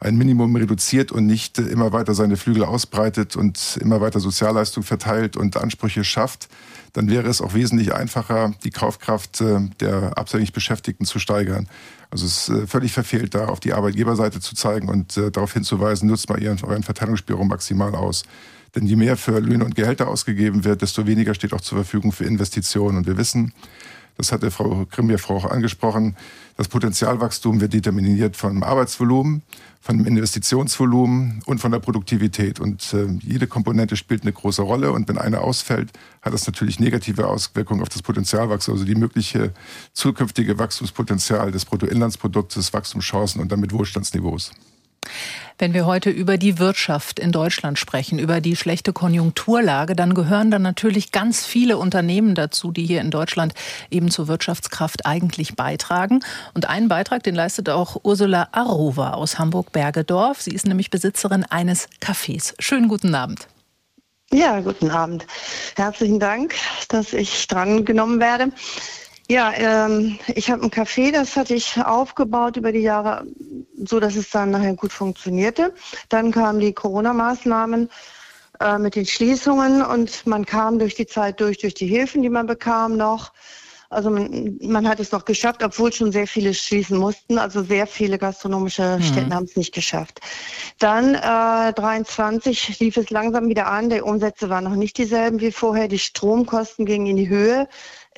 ein Minimum reduziert und nicht äh, immer weiter seine Flügel ausbreitet und immer weiter Sozialleistung verteilt und Ansprüche schafft, dann wäre es auch wesentlich einfacher, die Kaufkraft äh, der absichtlich Beschäftigten zu steigern. Also es ist völlig verfehlt, da auf die Arbeitgeberseite zu zeigen und darauf hinzuweisen, nutzt mal ihren, euren Verteilungsspielraum maximal aus. Denn je mehr für Löhne und Gehälter ausgegeben wird, desto weniger steht auch zur Verfügung für Investitionen. Und wir wissen, das hatte Frau Grimm ja auch angesprochen, das Potenzialwachstum wird determiniert vom Arbeitsvolumen, vom Investitionsvolumen und von der Produktivität. Und äh, jede Komponente spielt eine große Rolle. Und wenn eine ausfällt, hat das natürlich negative Auswirkungen auf das Potenzialwachstum, also die mögliche zukünftige Wachstumspotenzial des Bruttoinlandsproduktes, Wachstumschancen und damit Wohlstandsniveaus. Wenn wir heute über die Wirtschaft in Deutschland sprechen, über die schlechte Konjunkturlage, dann gehören dann natürlich ganz viele Unternehmen dazu, die hier in Deutschland eben zur Wirtschaftskraft eigentlich beitragen. Und einen Beitrag, den leistet auch Ursula Arrowa aus Hamburg-Bergedorf. Sie ist nämlich Besitzerin eines Cafés. Schönen guten Abend. Ja, guten Abend. Herzlichen Dank, dass ich dran genommen werde. Ja, ähm, ich habe ein Café, das hatte ich aufgebaut über die Jahre, so dass es dann nachher gut funktionierte. Dann kamen die Corona-Maßnahmen äh, mit den Schließungen und man kam durch die Zeit durch, durch die Hilfen, die man bekam noch. Also man, man hat es noch geschafft, obwohl schon sehr viele schließen mussten. Also sehr viele gastronomische mhm. Städte haben es nicht geschafft. Dann äh, 23 lief es langsam wieder an. Die Umsätze waren noch nicht dieselben wie vorher. Die Stromkosten gingen in die Höhe.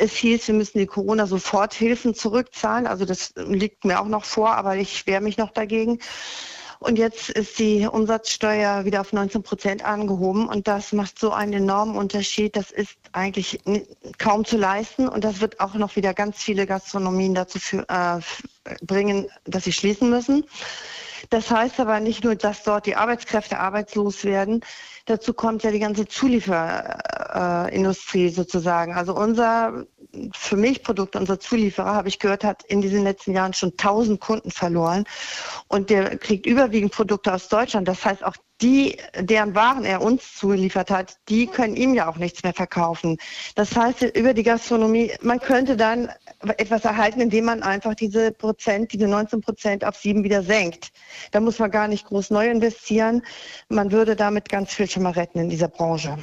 Es hieß, wir müssen die Corona-Soforthilfen zurückzahlen. Also das liegt mir auch noch vor, aber ich wehre mich noch dagegen. Und jetzt ist die Umsatzsteuer wieder auf 19 Prozent angehoben und das macht so einen enormen Unterschied. Das ist eigentlich kaum zu leisten und das wird auch noch wieder ganz viele Gastronomien dazu für, äh, bringen, dass sie schließen müssen. Das heißt aber nicht nur, dass dort die Arbeitskräfte arbeitslos werden. Dazu kommt ja die ganze Zulieferindustrie sozusagen. Also unser für Milchprodukte, unser Zulieferer, habe ich gehört, hat in diesen letzten Jahren schon 1000 Kunden verloren. Und der kriegt überwiegend Produkte aus Deutschland. Das heißt, auch die, deren Waren er uns zugeliefert hat, die können ihm ja auch nichts mehr verkaufen. Das heißt, über die Gastronomie, man könnte dann etwas erhalten, indem man einfach diese Prozent, diese 19 Prozent auf sieben wieder senkt. Da muss man gar nicht groß neu investieren. Man würde damit ganz viel schon mal retten in dieser Branche.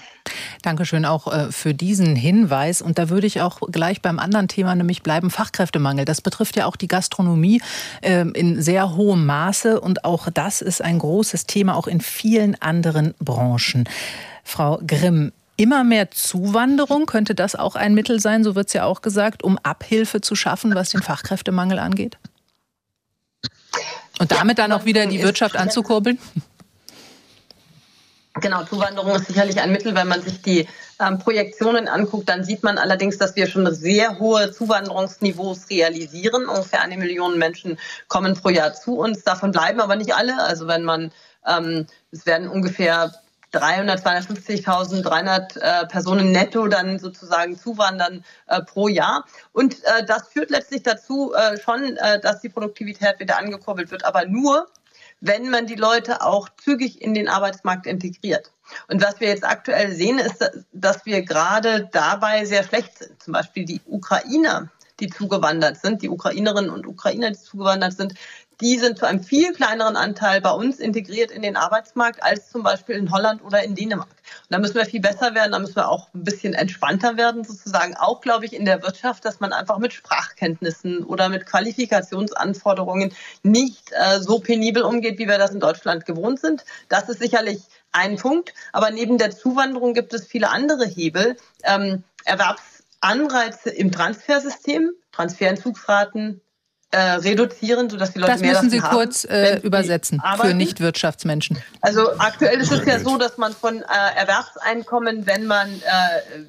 Dankeschön auch äh, für diesen Hinweis. Und da würde ich auch gleich beim anderen Thema nämlich bleiben, Fachkräftemangel. Das betrifft ja auch die Gastronomie ähm, in sehr hohem Maße. Und auch das ist ein großes Thema, auch in vielen anderen Branchen. Frau Grimm, immer mehr Zuwanderung, könnte das auch ein Mittel sein, so wird es ja auch gesagt, um Abhilfe zu schaffen, was den Fachkräftemangel angeht? Und damit dann auch wieder die Wirtschaft anzukurbeln? Genau, Zuwanderung ist sicherlich ein Mittel. Wenn man sich die ähm, Projektionen anguckt, dann sieht man allerdings, dass wir schon sehr hohe Zuwanderungsniveaus realisieren. Ungefähr eine Million Menschen kommen pro Jahr zu uns. Davon bleiben aber nicht alle. Also wenn man, ähm, es werden ungefähr 300, 250.000, 300 äh, Personen netto dann sozusagen zuwandern äh, pro Jahr. Und äh, das führt letztlich dazu äh, schon, äh, dass die Produktivität wieder angekurbelt wird, aber nur, wenn man die Leute auch zügig in den Arbeitsmarkt integriert. Und was wir jetzt aktuell sehen, ist, dass wir gerade dabei sehr schlecht sind. Zum Beispiel die Ukrainer, die zugewandert sind, die Ukrainerinnen und Ukrainer, die zugewandert sind, die sind zu einem viel kleineren Anteil bei uns integriert in den Arbeitsmarkt als zum Beispiel in Holland oder in Dänemark. Und da müssen wir viel besser werden, da müssen wir auch ein bisschen entspannter werden, sozusagen auch, glaube ich, in der Wirtschaft, dass man einfach mit Sprachkenntnissen oder mit Qualifikationsanforderungen nicht äh, so penibel umgeht, wie wir das in Deutschland gewohnt sind. Das ist sicherlich ein Punkt. Aber neben der Zuwanderung gibt es viele andere Hebel. Ähm, Erwerbsanreize im Transfersystem, Transferentzugsraten, äh, reduzieren, sodass die Leute das mehr müssen Sie haben, kurz äh, übersetzen für Nichtwirtschaftsmenschen. Also aktuell ist es ja so, dass man von äh, Erwerbseinkommen, wenn man, äh,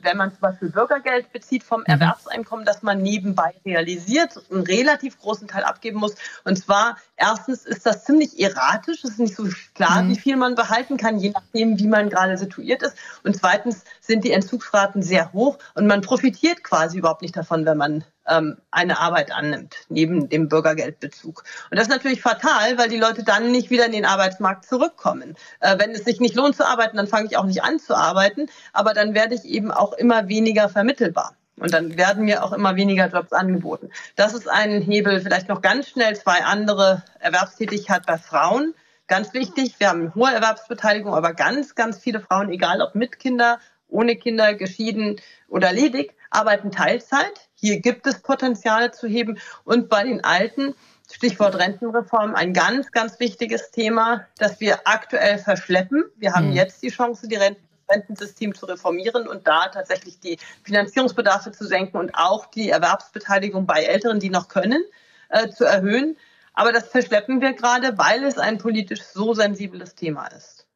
wenn man zum Beispiel Bürgergeld bezieht vom mhm. Erwerbseinkommen, dass man nebenbei realisiert, einen relativ großen Teil abgeben muss. Und zwar erstens ist das ziemlich erratisch, es ist nicht so klar, mhm. wie viel man behalten kann, je nachdem, wie man gerade situiert ist. Und zweitens sind die Entzugsraten sehr hoch und man profitiert quasi überhaupt nicht davon, wenn man ähm, eine Arbeit annimmt, neben dem Bürgergeldbezug. Und das ist natürlich fatal, weil die Leute dann nicht wieder in den Arbeitsmarkt zurückkommen. Äh, wenn es sich nicht lohnt zu arbeiten, dann fange ich auch nicht an zu arbeiten, aber dann werde ich eben auch immer weniger vermittelbar. Und dann werden mir auch immer weniger Jobs angeboten. Das ist ein Hebel, vielleicht noch ganz schnell zwei andere Erwerbstätigkeit bei Frauen. Ganz wichtig, wir haben eine hohe Erwerbsbeteiligung, aber ganz, ganz viele Frauen, egal ob mit Kinder ohne Kinder, geschieden oder ledig, arbeiten Teilzeit. Hier gibt es Potenzial zu heben. Und bei den Alten, Stichwort Rentenreform, ein ganz, ganz wichtiges Thema, das wir aktuell verschleppen. Wir haben mhm. jetzt die Chance, die Renten Rentensystem zu reformieren und da tatsächlich die Finanzierungsbedarfe zu senken und auch die Erwerbsbeteiligung bei Älteren, die noch können, äh, zu erhöhen. Aber das verschleppen wir gerade, weil es ein politisch so sensibles Thema ist.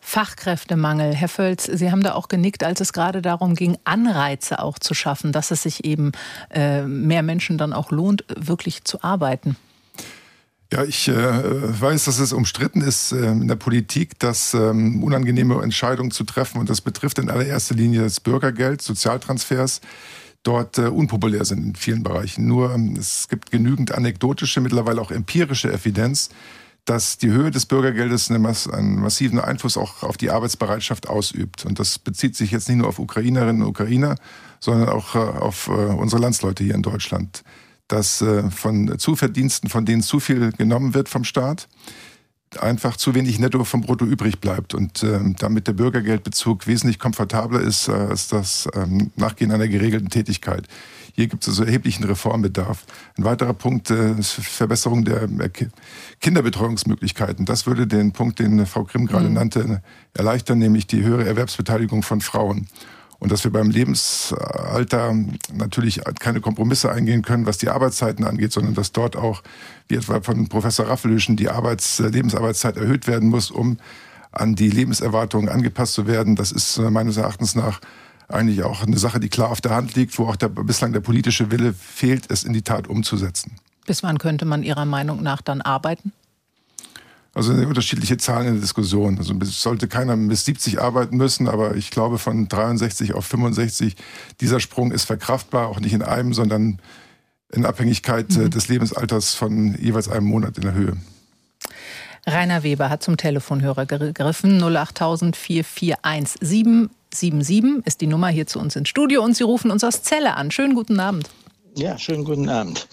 Fachkräftemangel. Herr Völz, Sie haben da auch genickt, als es gerade darum ging, Anreize auch zu schaffen, dass es sich eben äh, mehr Menschen dann auch lohnt, wirklich zu arbeiten. Ja, ich äh, weiß, dass es umstritten ist äh, in der Politik, dass ähm, unangenehme Entscheidungen zu treffen, und das betrifft in allererster Linie das Bürgergeld, Sozialtransfers, dort äh, unpopulär sind in vielen Bereichen. Nur ähm, es gibt genügend anekdotische, mittlerweile auch empirische Evidenz, dass die Höhe des Bürgergeldes einen massiven Einfluss auch auf die Arbeitsbereitschaft ausübt. Und das bezieht sich jetzt nicht nur auf Ukrainerinnen und Ukrainer, sondern auch äh, auf äh, unsere Landsleute hier in Deutschland dass äh, von Zuverdiensten, von denen zu viel genommen wird vom Staat, einfach zu wenig netto vom Brutto übrig bleibt und äh, damit der Bürgergeldbezug wesentlich komfortabler ist äh, als das ähm, Nachgehen einer geregelten Tätigkeit. Hier gibt es also erheblichen Reformbedarf. Ein weiterer Punkt äh, ist Verbesserung der Kinderbetreuungsmöglichkeiten. Das würde den Punkt, den Frau Grimm gerade mhm. nannte, erleichtern, nämlich die höhere Erwerbsbeteiligung von Frauen und dass wir beim Lebensalter natürlich keine Kompromisse eingehen können, was die Arbeitszeiten angeht, sondern dass dort auch, wie etwa von Professor Raffelüschen, die Arbeits Lebensarbeitszeit erhöht werden muss, um an die Lebenserwartungen angepasst zu werden. Das ist äh, meines Erachtens nach eigentlich auch eine Sache, die klar auf der Hand liegt, wo auch der, bislang der politische Wille fehlt, es in die Tat umzusetzen. Bis wann könnte man Ihrer Meinung nach dann arbeiten? Also unterschiedliche Zahlen in der Diskussion. Also sollte keiner bis 70 arbeiten müssen, aber ich glaube von 63 auf 65, dieser Sprung ist verkraftbar, auch nicht in einem, sondern in Abhängigkeit äh, mhm. des Lebensalters von jeweils einem Monat in der Höhe. Rainer Weber hat zum Telefonhörer gegriffen. 08000 441 ist die Nummer hier zu uns ins Studio und Sie rufen uns aus Celle an. Schönen guten Abend. Ja, schönen guten Abend.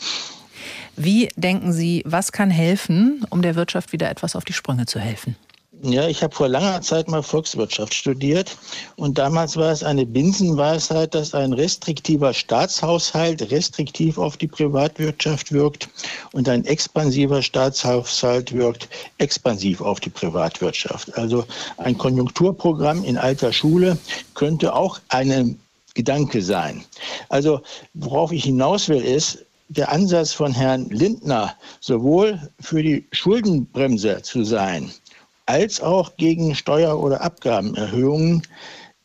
Wie denken Sie, was kann helfen, um der Wirtschaft wieder etwas auf die Sprünge zu helfen? Ja, ich habe vor langer Zeit mal Volkswirtschaft studiert und damals war es eine Binsenweisheit, dass ein restriktiver Staatshaushalt restriktiv auf die Privatwirtschaft wirkt und ein expansiver Staatshaushalt wirkt expansiv auf die Privatwirtschaft. Also ein Konjunkturprogramm in alter Schule könnte auch ein Gedanke sein. Also worauf ich hinaus will ist, der Ansatz von Herrn Lindner, sowohl für die Schuldenbremse zu sein, als auch gegen Steuer- oder Abgabenerhöhungen,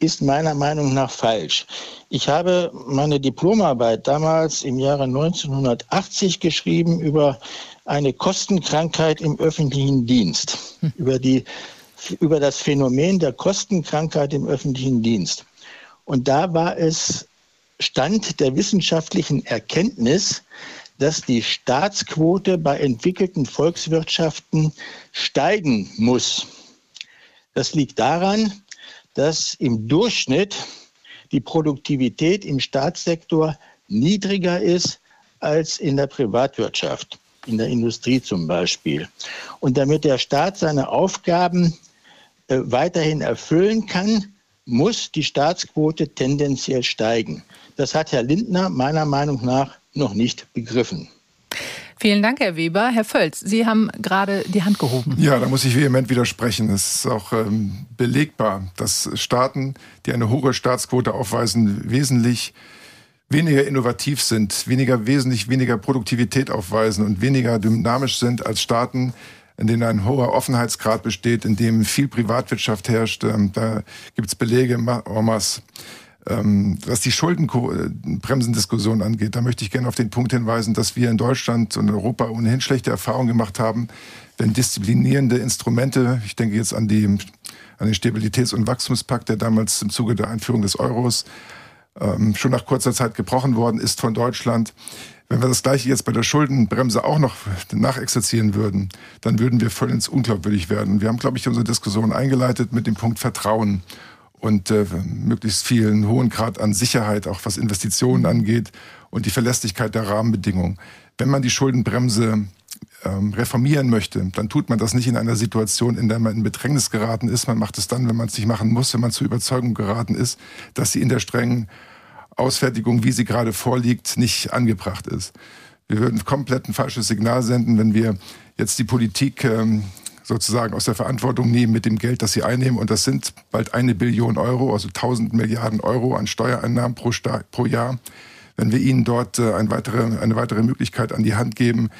ist meiner Meinung nach falsch. Ich habe meine Diplomarbeit damals im Jahre 1980 geschrieben über eine Kostenkrankheit im öffentlichen Dienst, hm. über, die, über das Phänomen der Kostenkrankheit im öffentlichen Dienst. Und da war es Stand der wissenschaftlichen Erkenntnis, dass die Staatsquote bei entwickelten Volkswirtschaften steigen muss. Das liegt daran, dass im Durchschnitt die Produktivität im Staatssektor niedriger ist als in der Privatwirtschaft, in der Industrie zum Beispiel. Und damit der Staat seine Aufgaben äh, weiterhin erfüllen kann, muss die Staatsquote tendenziell steigen. Das hat Herr Lindner meiner Meinung nach noch nicht begriffen. Vielen Dank, Herr Weber. Herr Völz, Sie haben gerade die Hand gehoben. Ja, da muss ich vehement widersprechen. Es ist auch ähm, belegbar, dass Staaten, die eine hohe Staatsquote aufweisen, wesentlich weniger innovativ sind, weniger wesentlich weniger Produktivität aufweisen und weniger dynamisch sind als Staaten, in denen ein hoher Offenheitsgrad besteht, in dem viel Privatwirtschaft herrscht. Ähm, da gibt es Belege masse. Ähm, was die Schuldenbremsendiskussion angeht, da möchte ich gerne auf den Punkt hinweisen, dass wir in Deutschland und Europa ohnehin schlechte Erfahrungen gemacht haben, wenn disziplinierende Instrumente, ich denke jetzt an, die, an den Stabilitäts- und Wachstumspakt, der damals im Zuge der Einführung des Euros ähm, schon nach kurzer Zeit gebrochen worden ist von Deutschland, wenn wir das Gleiche jetzt bei der Schuldenbremse auch noch nachexerzieren würden, dann würden wir voll ins Unglaubwürdig werden. Wir haben, glaube ich, unsere Diskussion eingeleitet mit dem Punkt Vertrauen und äh, möglichst vielen hohen Grad an Sicherheit, auch was Investitionen angeht und die Verlässlichkeit der Rahmenbedingungen. Wenn man die Schuldenbremse ähm, reformieren möchte, dann tut man das nicht in einer Situation, in der man in Bedrängnis geraten ist. Man macht es dann, wenn man es nicht machen muss, wenn man zur Überzeugung geraten ist, dass sie in der strengen Ausfertigung, wie sie gerade vorliegt, nicht angebracht ist. Wir würden komplett ein falsches Signal senden, wenn wir jetzt die Politik ähm, sozusagen aus der Verantwortung nehmen mit dem Geld, das sie einnehmen. Und das sind bald eine Billion Euro, also 1000 Milliarden Euro an Steuereinnahmen pro, pro Jahr. Wenn wir ihnen dort äh, eine, weitere, eine weitere Möglichkeit an die Hand geben,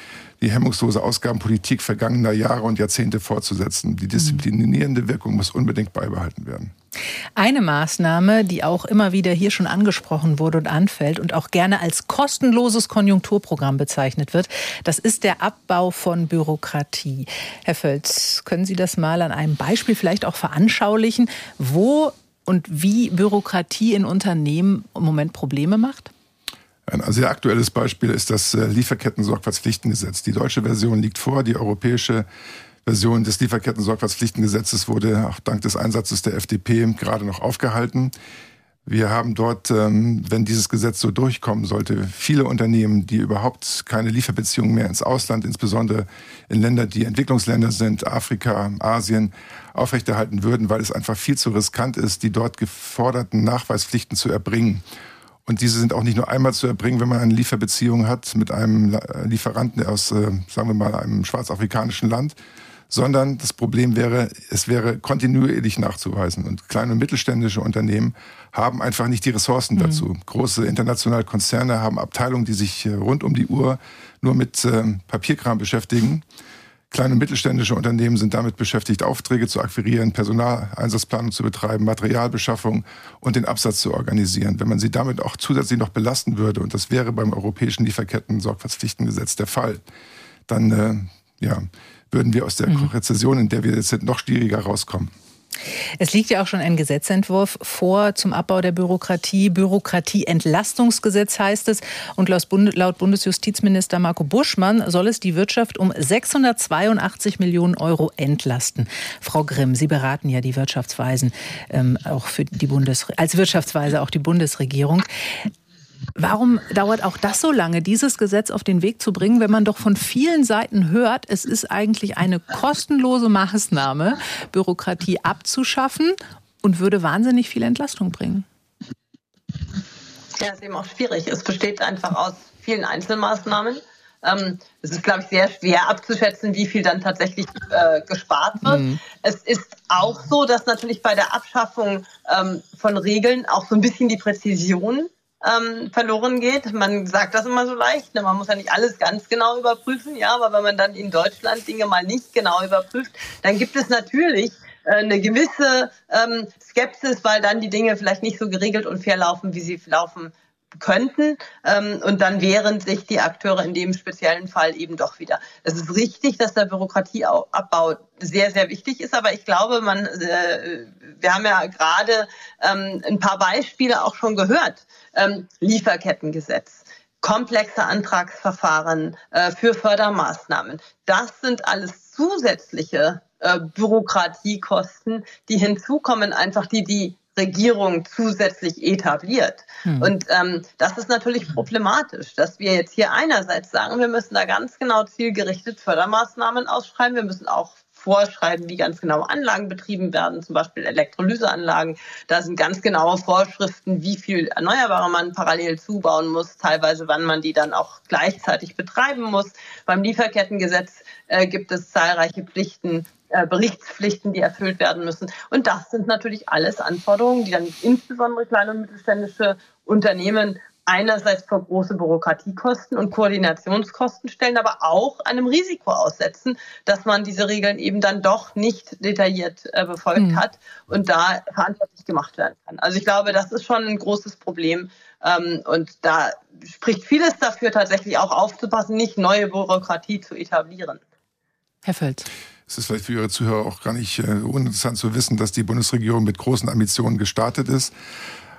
die hemmungslose Ausgabenpolitik vergangener Jahre und Jahrzehnte fortzusetzen. Die disziplinierende Wirkung muss unbedingt beibehalten werden. Eine Maßnahme, die auch immer wieder hier schon angesprochen wurde und anfällt und auch gerne als kostenloses Konjunkturprogramm bezeichnet wird, das ist der Abbau von Bürokratie. Herr Völz, können Sie das mal an einem Beispiel vielleicht auch veranschaulichen, wo und wie Bürokratie in Unternehmen im Moment Probleme macht? Ein sehr aktuelles Beispiel ist das äh, Lieferketten-Sorgfaltspflichtengesetz. Die deutsche Version liegt vor, die europäische Version des Lieferketten-Sorgfaltspflichtengesetzes wurde auch dank des Einsatzes der FDP gerade noch aufgehalten. Wir haben dort, ähm, wenn dieses Gesetz so durchkommen sollte, viele Unternehmen, die überhaupt keine Lieferbeziehungen mehr ins Ausland, insbesondere in Länder, die Entwicklungsländer sind, Afrika, Asien, aufrechterhalten würden, weil es einfach viel zu riskant ist, die dort geforderten Nachweispflichten zu erbringen. Und diese sind auch nicht nur einmal zu erbringen, wenn man eine Lieferbeziehung hat mit einem Lieferanten aus, äh, sagen wir mal, einem schwarzafrikanischen Land, sondern das Problem wäre, es wäre kontinuierlich nachzuweisen. Und kleine und mittelständische Unternehmen haben einfach nicht die Ressourcen mhm. dazu. Große internationale Konzerne haben Abteilungen, die sich äh, rund um die Uhr nur mit äh, Papierkram beschäftigen. Kleine und mittelständische Unternehmen sind damit beschäftigt, Aufträge zu akquirieren, Personaleinsatzplanung zu betreiben, Materialbeschaffung und den Absatz zu organisieren. Wenn man sie damit auch zusätzlich noch belasten würde, und das wäre beim europäischen Lieferketten-Sorgfaltspflichtengesetz der Fall, dann äh, ja, würden wir aus der mhm. Rezession, in der wir jetzt sind, noch schwieriger rauskommen. Es liegt ja auch schon ein Gesetzentwurf vor zum Abbau der Bürokratie. Bürokratieentlastungsgesetz heißt es. Und laut Bundesjustizminister Marco Buschmann soll es die Wirtschaft um 682 Millionen Euro entlasten. Frau Grimm, Sie beraten ja die Wirtschaftsweisen ähm, auch für die Bundes als Wirtschaftsweise auch die Bundesregierung. Warum dauert auch das so lange, dieses Gesetz auf den Weg zu bringen, wenn man doch von vielen Seiten hört, es ist eigentlich eine kostenlose Maßnahme, Bürokratie abzuschaffen und würde wahnsinnig viel Entlastung bringen? Ja, ist eben auch schwierig. Es besteht einfach aus vielen Einzelmaßnahmen. Ähm, es ist, glaube ich, sehr schwer abzuschätzen, wie viel dann tatsächlich äh, gespart wird. Mhm. Es ist auch so, dass natürlich bei der Abschaffung ähm, von Regeln auch so ein bisschen die Präzision ähm, verloren geht. Man sagt das immer so leicht, ne? man muss ja nicht alles ganz genau überprüfen, ja, aber wenn man dann in Deutschland Dinge mal nicht genau überprüft, dann gibt es natürlich äh, eine gewisse ähm, Skepsis, weil dann die Dinge vielleicht nicht so geregelt und fair laufen, wie sie laufen könnten ähm, und dann wehren sich die Akteure in dem speziellen Fall eben doch wieder. Es ist richtig, dass der Bürokratieabbau sehr, sehr wichtig ist, aber ich glaube, man, äh, wir haben ja gerade ähm, ein paar Beispiele auch schon gehört. Ähm, Lieferkettengesetz, komplexe Antragsverfahren äh, für Fördermaßnahmen. Das sind alles zusätzliche äh, Bürokratiekosten, die hinzukommen, einfach die die Regierung zusätzlich etabliert. Hm. Und ähm, das ist natürlich problematisch, dass wir jetzt hier einerseits sagen, wir müssen da ganz genau zielgerichtet Fördermaßnahmen ausschreiben, wir müssen auch vorschreiben, wie ganz genau Anlagen betrieben werden, zum Beispiel Elektrolyseanlagen. Da sind ganz genaue Vorschriften, wie viel Erneuerbare man parallel zubauen muss, teilweise wann man die dann auch gleichzeitig betreiben muss. Beim Lieferkettengesetz äh, gibt es zahlreiche Pflichten, Berichtspflichten, die erfüllt werden müssen. Und das sind natürlich alles Anforderungen, die dann insbesondere kleine und mittelständische Unternehmen einerseits vor große Bürokratiekosten und Koordinationskosten stellen, aber auch einem Risiko aussetzen, dass man diese Regeln eben dann doch nicht detailliert äh, befolgt mhm. hat und da verantwortlich gemacht werden kann. Also ich glaube, das ist schon ein großes Problem. Ähm, und da spricht vieles dafür, tatsächlich auch aufzupassen, nicht neue Bürokratie zu etablieren. Herr Völz. Es ist vielleicht für Ihre Zuhörer auch gar nicht äh, uninteressant zu wissen, dass die Bundesregierung mit großen Ambitionen gestartet ist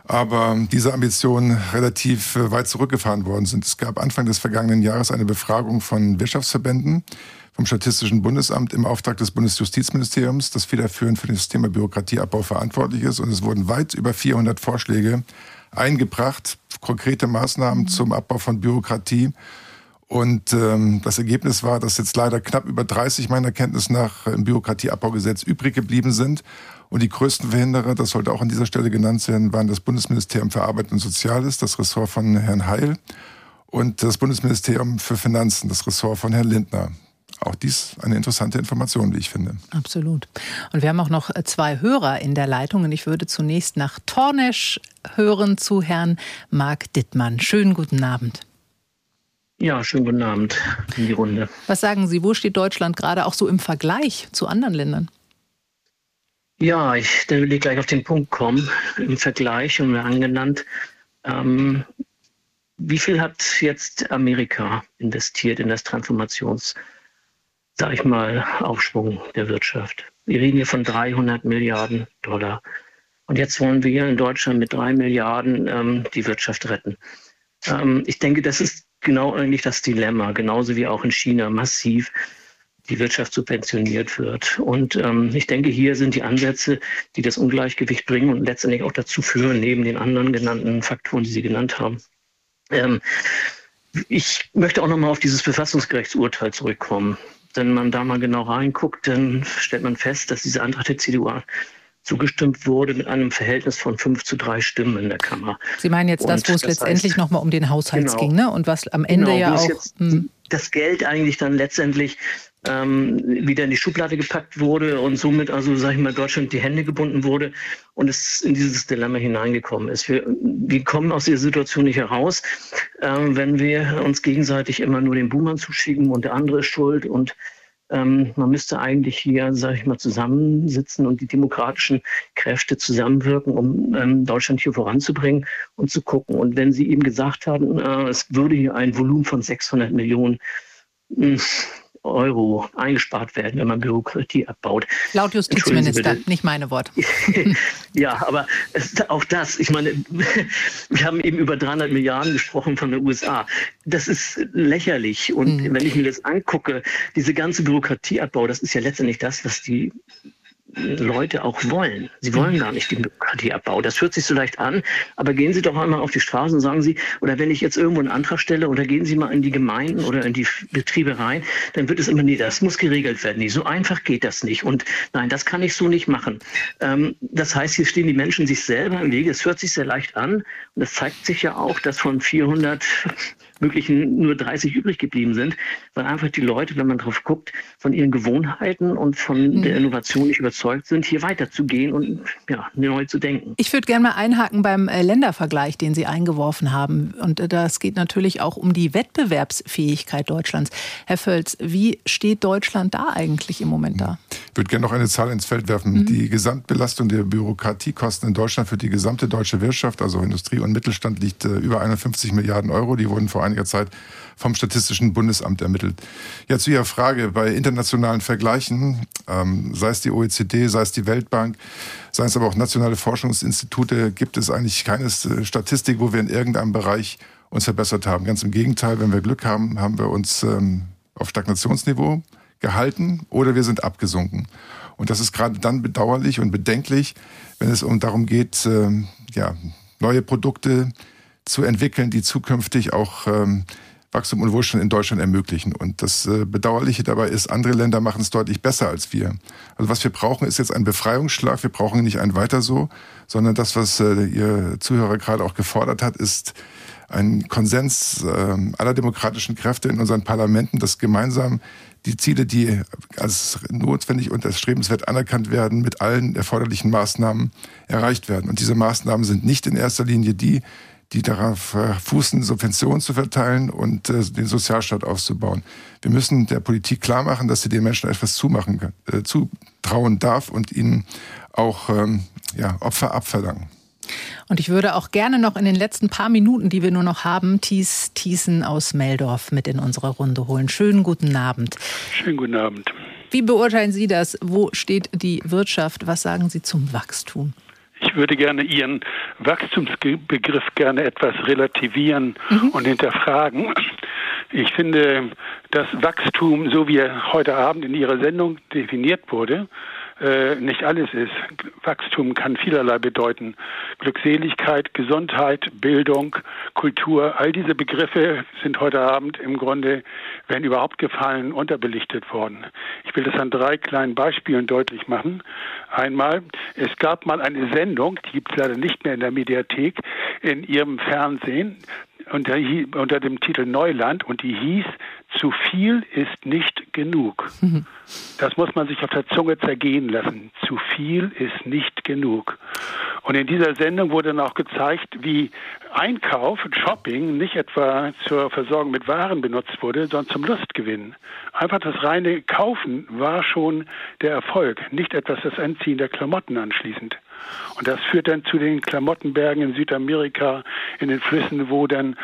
aber diese Ambitionen relativ äh, weit zurückgefahren worden sind. Es gab Anfang des vergangenen Jahres eine Befragung von Wirtschaftsverbänden vom Statistischen Bundesamt im Auftrag des Bundesjustizministeriums, das federführend für das Thema Bürokratieabbau verantwortlich ist. Und es wurden weit über 400 Vorschläge eingebracht, konkrete Maßnahmen zum Abbau von Bürokratie. Und ähm, das Ergebnis war, dass jetzt leider knapp über 30 meiner Kenntnis nach im Bürokratieabbaugesetz übrig geblieben sind. Und die größten Verhinderer, das sollte auch an dieser Stelle genannt werden, waren das Bundesministerium für Arbeit und Soziales, das Ressort von Herrn Heil, und das Bundesministerium für Finanzen, das Ressort von Herrn Lindner. Auch dies eine interessante Information, wie ich finde. Absolut. Und wir haben auch noch zwei Hörer in der Leitung. Und ich würde zunächst nach Tornesch hören zu Herrn Marc Dittmann. Schönen guten Abend. Ja, schönen guten Abend in die Runde. Was sagen Sie, wo steht Deutschland gerade auch so im Vergleich zu anderen Ländern? Ja, ich will gleich auf den Punkt kommen. Im Vergleich, und mir angenannt, ähm, wie viel hat jetzt Amerika investiert in das Transformations, sag ich mal, Aufschwung der Wirtschaft? Wir reden hier von 300 Milliarden Dollar. Und jetzt wollen wir in Deutschland mit drei Milliarden ähm, die Wirtschaft retten. Ähm, ich denke, das ist genau eigentlich das Dilemma, genauso wie auch in China massiv die Wirtschaft subventioniert wird. Und ähm, ich denke, hier sind die Ansätze, die das Ungleichgewicht bringen und letztendlich auch dazu führen, neben den anderen genannten Faktoren, die Sie genannt haben. Ähm, ich möchte auch nochmal auf dieses Verfassungsgerichtsurteil zurückkommen. Wenn man da mal genau reinguckt, dann stellt man fest, dass dieser Antrag der CDU zugestimmt wurde mit einem Verhältnis von fünf zu drei Stimmen in der Kammer. Sie meinen jetzt das, wo es das letztendlich nochmal um den Haushalt genau, ging, ne? Und was am Ende genau, ja auch. Hm. Das Geld eigentlich dann letztendlich ähm, wieder in die Schublade gepackt wurde und somit also, sage ich mal, Deutschland die Hände gebunden wurde und es in dieses Dilemma hineingekommen ist. Wir, wir kommen aus dieser Situation nicht heraus, äh, wenn wir uns gegenseitig immer nur den Buhmann zuschieben und der andere ist schuld und ähm, man müsste eigentlich hier, sage ich mal, zusammensitzen und die demokratischen Kräfte zusammenwirken, um ähm, Deutschland hier voranzubringen und zu gucken. Und wenn Sie eben gesagt haben, äh, es würde hier ein Volumen von 600 Millionen hm, Euro eingespart werden, wenn man Bürokratie abbaut. Laut Justizminister, nicht meine Worte. (laughs) ja, aber auch das, ich meine, (laughs) wir haben eben über 300 Milliarden gesprochen von den USA. Das ist lächerlich. Und mhm. wenn ich mir das angucke, diese ganze Bürokratieabbau, das ist ja letztendlich das, was die Leute auch wollen. Sie wollen mhm. gar nicht den Bürokratieabbau. Das hört sich so leicht an, aber gehen Sie doch einmal auf die Straße und sagen Sie, oder wenn ich jetzt irgendwo einen Antrag stelle, oder gehen Sie mal in die Gemeinden oder in die Betriebe rein, dann wird es immer, nee, das muss geregelt werden. Nee, so einfach geht das nicht. Und nein, das kann ich so nicht machen. Ähm, das heißt, hier stehen die Menschen sich selber im Wege. Es hört sich sehr leicht an. Und es zeigt sich ja auch, dass von 400 möglichen nur 30 übrig geblieben sind, weil einfach die Leute, wenn man drauf guckt, von ihren Gewohnheiten und von mhm. der Innovation nicht überzeugt sind, hier weiterzugehen und ja, neu zu denken. Ich würde gerne mal einhaken beim äh, Ländervergleich, den Sie eingeworfen haben. Und äh, das geht natürlich auch um die Wettbewerbsfähigkeit Deutschlands. Herr Völz, wie steht Deutschland da eigentlich im Moment da? Ich würde gerne noch eine Zahl ins Feld werfen. Mhm. Die Gesamtbelastung der Bürokratiekosten in Deutschland für die gesamte deutsche Wirtschaft, also Industrie und Mittelstand, liegt äh, über 51 Milliarden Euro. Die wurden vor einiger Zeit vom Statistischen Bundesamt ermittelt. Ja, zu Ihrer Frage, bei internationalen Vergleichen, ähm, sei es die OECD, sei es die Weltbank, sei es aber auch nationale Forschungsinstitute, gibt es eigentlich keine äh, Statistik, wo wir in irgendeinem Bereich uns verbessert haben. Ganz im Gegenteil, wenn wir Glück haben, haben wir uns ähm, auf Stagnationsniveau gehalten oder wir sind abgesunken. Und das ist gerade dann bedauerlich und bedenklich, wenn es um darum geht, ähm, ja, neue Produkte zu entwickeln, die zukünftig auch ähm, Wachstum und Wohlstand in Deutschland ermöglichen. Und das äh, Bedauerliche dabei ist, andere Länder machen es deutlich besser als wir. Also was wir brauchen, ist jetzt ein Befreiungsschlag. Wir brauchen nicht ein Weiter so, sondern das, was äh, Ihr Zuhörer gerade auch gefordert hat, ist ein Konsens äh, aller demokratischen Kräfte in unseren Parlamenten, dass gemeinsam die Ziele, die als notwendig und erstrebenswert anerkannt werden, mit allen erforderlichen Maßnahmen erreicht werden. Und diese Maßnahmen sind nicht in erster Linie die, die darauf fußen, Subventionen zu verteilen und äh, den Sozialstaat aufzubauen. Wir müssen der Politik klar machen, dass sie den Menschen etwas zumachen kann, äh, zutrauen darf und ihnen auch ähm, ja, Opfer abverlangen. Und ich würde auch gerne noch in den letzten paar Minuten, die wir nur noch haben, Thies Thiessen aus Meldorf mit in unsere Runde holen. Schönen guten Abend. Schönen guten Abend. Wie beurteilen Sie das? Wo steht die Wirtschaft? Was sagen Sie zum Wachstum? Ich würde gerne Ihren Wachstumsbegriff gerne etwas relativieren mhm. und hinterfragen. Ich finde, das Wachstum, so wie er heute Abend in Ihrer Sendung definiert wurde, äh, nicht alles ist. Wachstum kann vielerlei bedeuten. Glückseligkeit, Gesundheit, Bildung, Kultur, all diese Begriffe sind heute Abend im Grunde, wenn überhaupt gefallen, unterbelichtet worden. Ich will das an drei kleinen Beispielen deutlich machen. Einmal, es gab mal eine Sendung, die gibt es leider nicht mehr in der Mediathek, in ihrem Fernsehen unter, unter dem Titel Neuland und die hieß Zu viel ist nicht genug. Mhm. Das muss man sich auf der Zunge zergehen lassen. Zu viel ist nicht genug. Und in dieser Sendung wurde dann auch gezeigt, wie Einkauf und Shopping nicht etwa zur Versorgung mit Waren benutzt wurde, sondern zum Lustgewinn. Einfach das reine Kaufen war schon der Erfolg, nicht etwas das Anziehen der Klamotten anschließend. Und das führt dann zu den Klamottenbergen in Südamerika, in den Flüssen, wo dann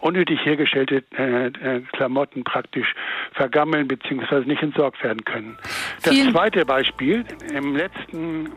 unnötig hergestellte äh, äh, Klamotten praktisch vergammeln bzw. nicht entsorgt werden können. Das zweite Beispiel, im letzten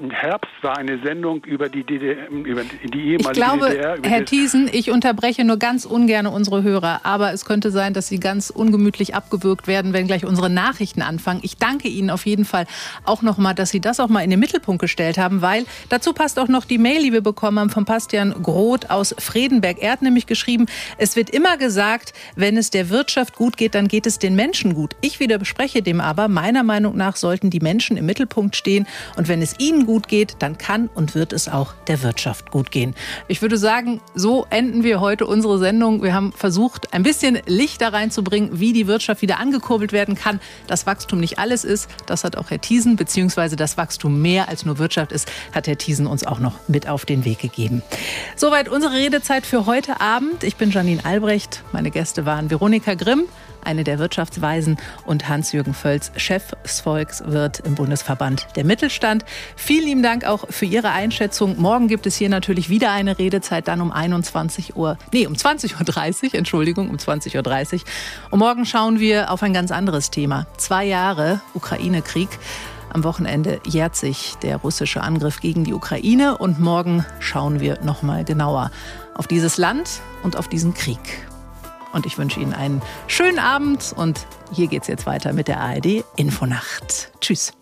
im Herbst war eine Sendung über die, DDR, über die ehemalige ich glaube, DDR. Herr Thiesen, ich unterbreche nur ganz ungern unsere Hörer, aber es könnte sein, dass Sie ganz ungemütlich abgewürgt werden, wenn gleich unsere Nachrichten anfangen. Ich danke Ihnen auf jeden Fall auch nochmal, dass Sie das auch mal in den Mittelpunkt gestellt haben, weil dazu passt auch noch die Mail, die wir bekommen haben von Bastian Groth aus Fredenberg. Er hat nämlich geschrieben, es wird immer gesagt, wenn es der Wirtschaft gut geht, dann geht es den Menschen gut. Ich widerspreche dem aber. Meiner Meinung nach sollten die Menschen im Mittelpunkt stehen. Und wenn es ihnen gut geht, dann kann und wird es auch der Wirtschaft gut gehen. Ich würde sagen, so enden wir heute unsere Sendung. Wir haben versucht, ein bisschen Licht da reinzubringen, wie die Wirtschaft wieder angekurbelt werden kann. Dass Wachstum nicht alles ist, das hat auch Herr Thiesen, beziehungsweise das Wachstum mehr als nur Wirtschaft ist, hat Herr Thiesen uns auch noch mit auf den Weg gegeben. Soweit unsere Redezeit für heute Abend. Ich bin Janine Albrecht. Meine Gäste waren Veronika Grimm, eine der Wirtschaftsweisen, und Hans-Jürgen Völz, Chef des Volkswirt im Bundesverband der Mittelstand. Vielen lieben Dank auch für Ihre Einschätzung. Morgen gibt es hier natürlich wieder eine Redezeit, dann um 21 Uhr, nee, um 20.30 Uhr, (laughs) Entschuldigung, um 20.30 Uhr. Und morgen schauen wir auf ein ganz anderes Thema. Zwei Jahre Ukraine-Krieg. Am Wochenende jährt sich der russische Angriff gegen die Ukraine und morgen schauen wir noch mal genauer auf dieses Land und auf diesen Krieg. Und ich wünsche Ihnen einen schönen Abend und hier geht es jetzt weiter mit der ARD Infonacht. Tschüss.